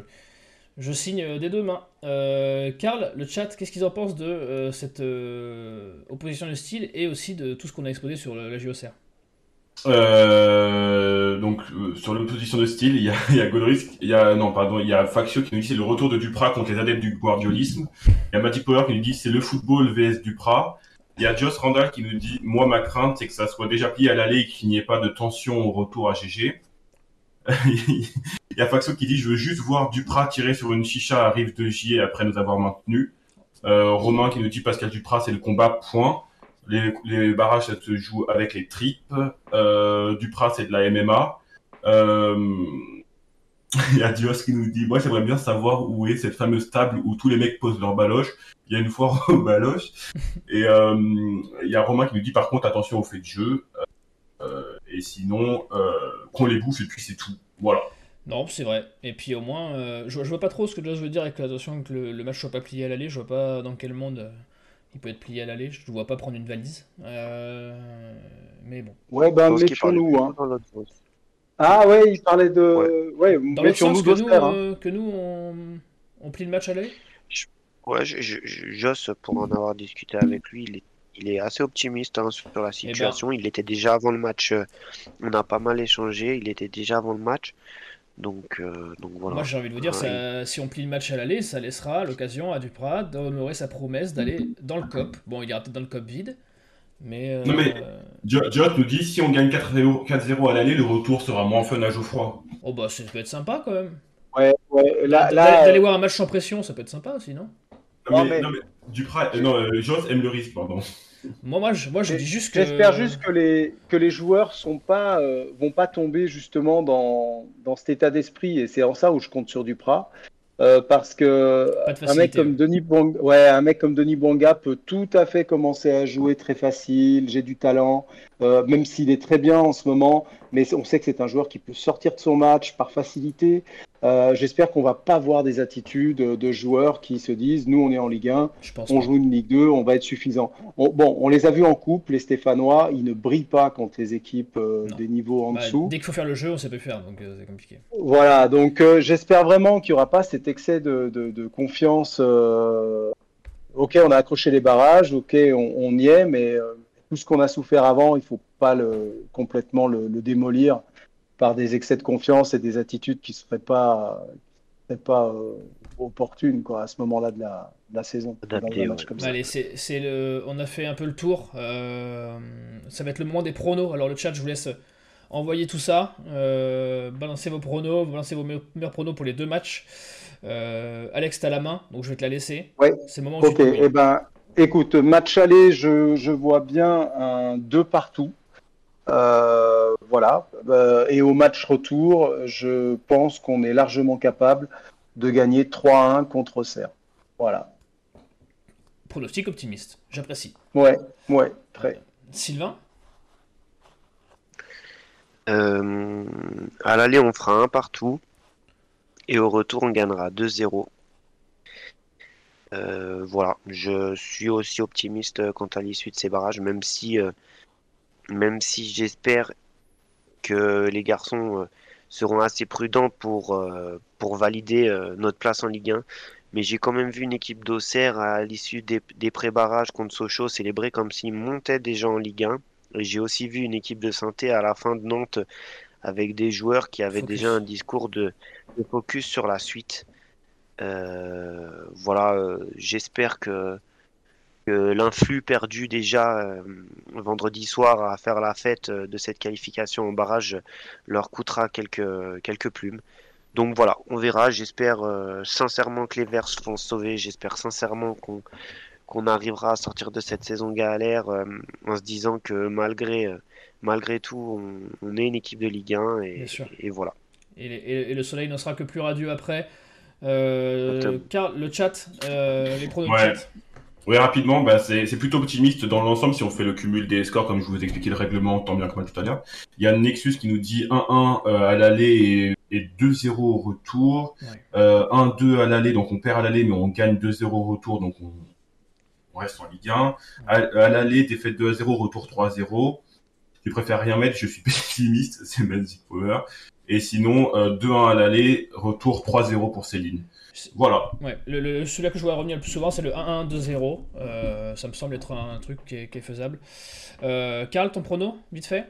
je signe euh, des deux mains. Euh, Karl, le chat, qu'est-ce qu'ils en pensent de euh, cette opposition de style et aussi de tout ce qu'on a exposé sur la JOCR? Euh, donc sur l'opposition de style, il y a, il y a non pardon, il y a Faccio qui nous dit c'est le retour de Duprat contre les adeptes du guardiolisme. Il y a Matty Power qui nous dit c'est le football vs Duprat. Il y a Joss Randall qui nous dit moi ma crainte c'est que ça soit déjà plié à l'aller et qu'il n'y ait pas de tension au retour à GG. y a Faccio qui dit je veux juste voir Duprat tirer sur une chicha à rive de J après nous avoir maintenus. Euh, Romain qui nous dit Pascal Duprat c'est le combat point. Les, barrages, ça se joue avec les tripes. Euh, Duprat, c'est de la MMA. Euh, Il y a Dios qui nous dit, moi, j'aimerais bien savoir où est cette fameuse table où tous les mecs posent leurs baloches. Il y a une foire aux baloches. Et euh, il y a Romain qui nous dit, par contre, attention au fait de jeu. Et sinon, qu'on les bouffe et puis c'est tout. Voilà. Non, c'est vrai. Et puis au moins, euh, je, je vois pas trop ce que Joss veut dire avec l'attention que le, le match soit pas plié à l'aller. Je vois pas dans quel monde euh, il peut être plié à l'aller. Je ne vois pas prendre une valise. Euh, mais bon. Ouais, ben parlait méfions-nous. Hein. dans. Ah ouais, il parlait de. Ouais, Dans méfions-nous sens que nous, hein. euh, que nous on, on plie le match à l'aller? Ouais, je, Joss, pour en avoir discuté avec lui, il est, il est assez optimiste hein, sur la situation. Il était déjà avant le match. on a pas mal échangé. Il était déjà avant le match. Donc, euh, donc voilà. Moi j'ai envie de vous dire, Ouais. ça- si on plie le match à l'aller, ça laissera l'occasion à Duprat d'honorer sa promesse d'aller dans le COP. Bon, il ira peut-être dans le COP vide. Mais, euh, Non, mais- Jo- Joss nous dit, si on gagne 4-0 4-0 à l'aller, le retour sera moins fun à Geoffroy. Oh bah ça peut être sympa quand même. Ouais, ouais. Là, D'aller là, d'aller voir un match sans pression, ça peut être sympa aussi, non? Non, mais, mais- non, mais Duprat, euh, non, euh, Joss aime le risque, pardon. Moi, moi, je, moi, je dis juste que. J'espère juste que les, que les joueurs sont pas, euh, vont pas tomber justement dans, dans cet état d'esprit et c'est en ça où je compte sur Duprat. Euh, parce que un mec comme ouais. Denis Bouanga, ouais, un mec comme Denis Bouanga peut tout à fait commencer à jouer très facile, j'ai du talent, euh, même s'il est très bien en ce moment, mais on sait que c'est un joueur qui peut sortir de son match par facilité. Euh, J'espère qu'on va pas voir des attitudes de joueurs qui se disent nous on est en Ligue 1, Je pense on pas. joue une Ligue 2, on va être suffisant. On- bon, on les a vus en coupe, les Stéphanois, ils ne brillent pas contre les équipes euh, des niveaux en Bah, dessous. dès qu'il faut faire le jeu, on sait pas faire, donc euh, c'est compliqué. Voilà, donc j'espère vraiment qu'il n'y aura pas cet excès de, de- de confiance. Ok, on a accroché les barrages, ok, on, on y est, mais tout ce qu'on a souffert avant, il faut pas le, complètement le, le démolir par des excès de confiance et des attitudes qui ne seraient pas, qui seraient pas euh, opportunes quoi, à ce moment-là de la, de la saison. Adapté, dans un match ouais. comme ça. allez, c'est, c'est le... on a fait un peu le tour. euh, Ça va être le moment des pronos. Alors, le chat, je vous laisse envoyer tout ça. Euh, balancez vos pronos, balancez vos me- meilleurs pronos pour les deux matchs. Euh, Alex, t'as la main, donc je vais te la laisser. Ouais. C'est le moment où Ok, tu te eh ben, écoute, match aller, je, je vois bien un 2 partout. Euh, voilà. Euh, et au match retour, je pense qu'on est largement capable de gagner 3-1 contre Auxerre. Voilà. Pronostic optimiste, j'apprécie. Ouais, ouais, très. Sylvain Euh, à l'aller, on fera un partout. Et au retour, on gagnera 2-0. Euh, voilà, je suis aussi optimiste quant à l'issue de ces barrages, même si, euh, même si j'espère que les garçons euh, seront assez prudents pour, euh, pour valider euh, notre place en Ligue 1. Mais j'ai quand même vu une équipe d'Auxerre à l'issue des, des pré-barrages contre Sochaux célébrer comme s'ils montaient déjà en Ligue 1. Et j'ai aussi vu une équipe de synthé à la fin de Nantes avec des joueurs qui avaient Focus. déjà un discours de, de focus sur la suite. Euh, voilà, euh, j'espère que, que l'influx perdu déjà euh, vendredi soir à faire la fête euh, de cette qualification en barrage leur coûtera quelques, quelques plumes. Donc voilà, on verra. J'espère euh, sincèrement que les Verts vont se sauver. J'espère sincèrement qu'on qu'on arrivera à sortir de cette saison galère euh, en se disant que malgré, euh, malgré tout, on, on est une équipe de Ligue 1 et, Bien sûr. et voilà. et, et- et le soleil ne sera que plus radieux après. Euh. Karl, le chat, euh, les pronos Ouais. de chat. Oui, rapidement, bah, c'est plutôt optimiste dans l'ensemble si on fait le cumul des scores, comme je vous ai expliqué le règlement tant bien que mal tout à l'heure. Il y a Nexus qui nous dit 1-1 euh, à l'aller et, et 2-0 au retour. Ouais. Euh, 1-2 à l'aller, donc on perd à l'aller, mais on gagne 2-0 au retour, donc on, on reste en Ligue 1. À, à l'aller, défaite 2-0, retour 3-0. Je préfère rien mettre, je suis pessimiste, c'est Magic Power. Et sinon, euh, 2-1 à l'aller, retour 3-0 pour Céline. Voilà. Ouais, le, le- celui-là que je vois revenir le plus souvent, c'est le 1-1-2-0. Euh, ça me semble être un, truc qui est, qui est faisable. Euh, Karl, ton prono, vite fait?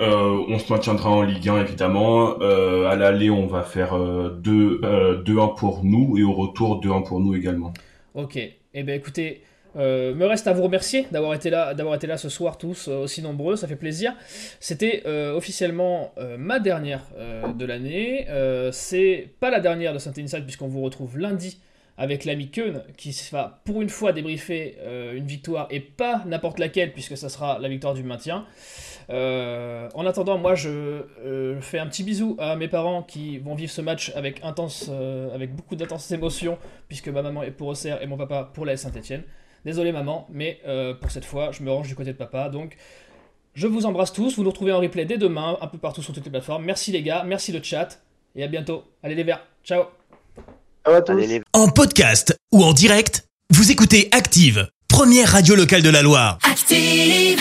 Euh, on se maintiendra en Ligue 1 évidemment. Euh, à l'aller, on va faire euh, 2, euh, 2-1 pour nous et au retour 2-1 pour nous également. Ok. Eh bien, écoutez, euh, me reste à vous remercier d'avoir été là, d'avoir été là ce soir tous euh, aussi nombreux. Ça fait plaisir. C'était euh, officiellement ma dernière de l'année. C'est pas la dernière de Saint Inside puisqu'on vous retrouve lundi avec l'ami Keun qui va pour une fois débriefer une victoire et pas n'importe laquelle puisque ça sera la victoire du maintien. En attendant, moi je fais un petit bisou à mes parents qui vont vivre ce match avec beaucoup d'intenses émotions puisque ma maman est pour Auxerre et mon papa pour la Saint-Etienne. Désolé maman, mais euh, pour cette fois, je me range du côté de papa. Donc, je vous embrasse tous. Vous nous retrouvez en replay dès demain, un peu partout sur toutes les plateformes. Merci les gars, merci le chat, et à bientôt. Allez les verts, ciao Ciao à tous. Allez les En podcast ou en direct, vous écoutez Active, première radio locale de la Loire. Active.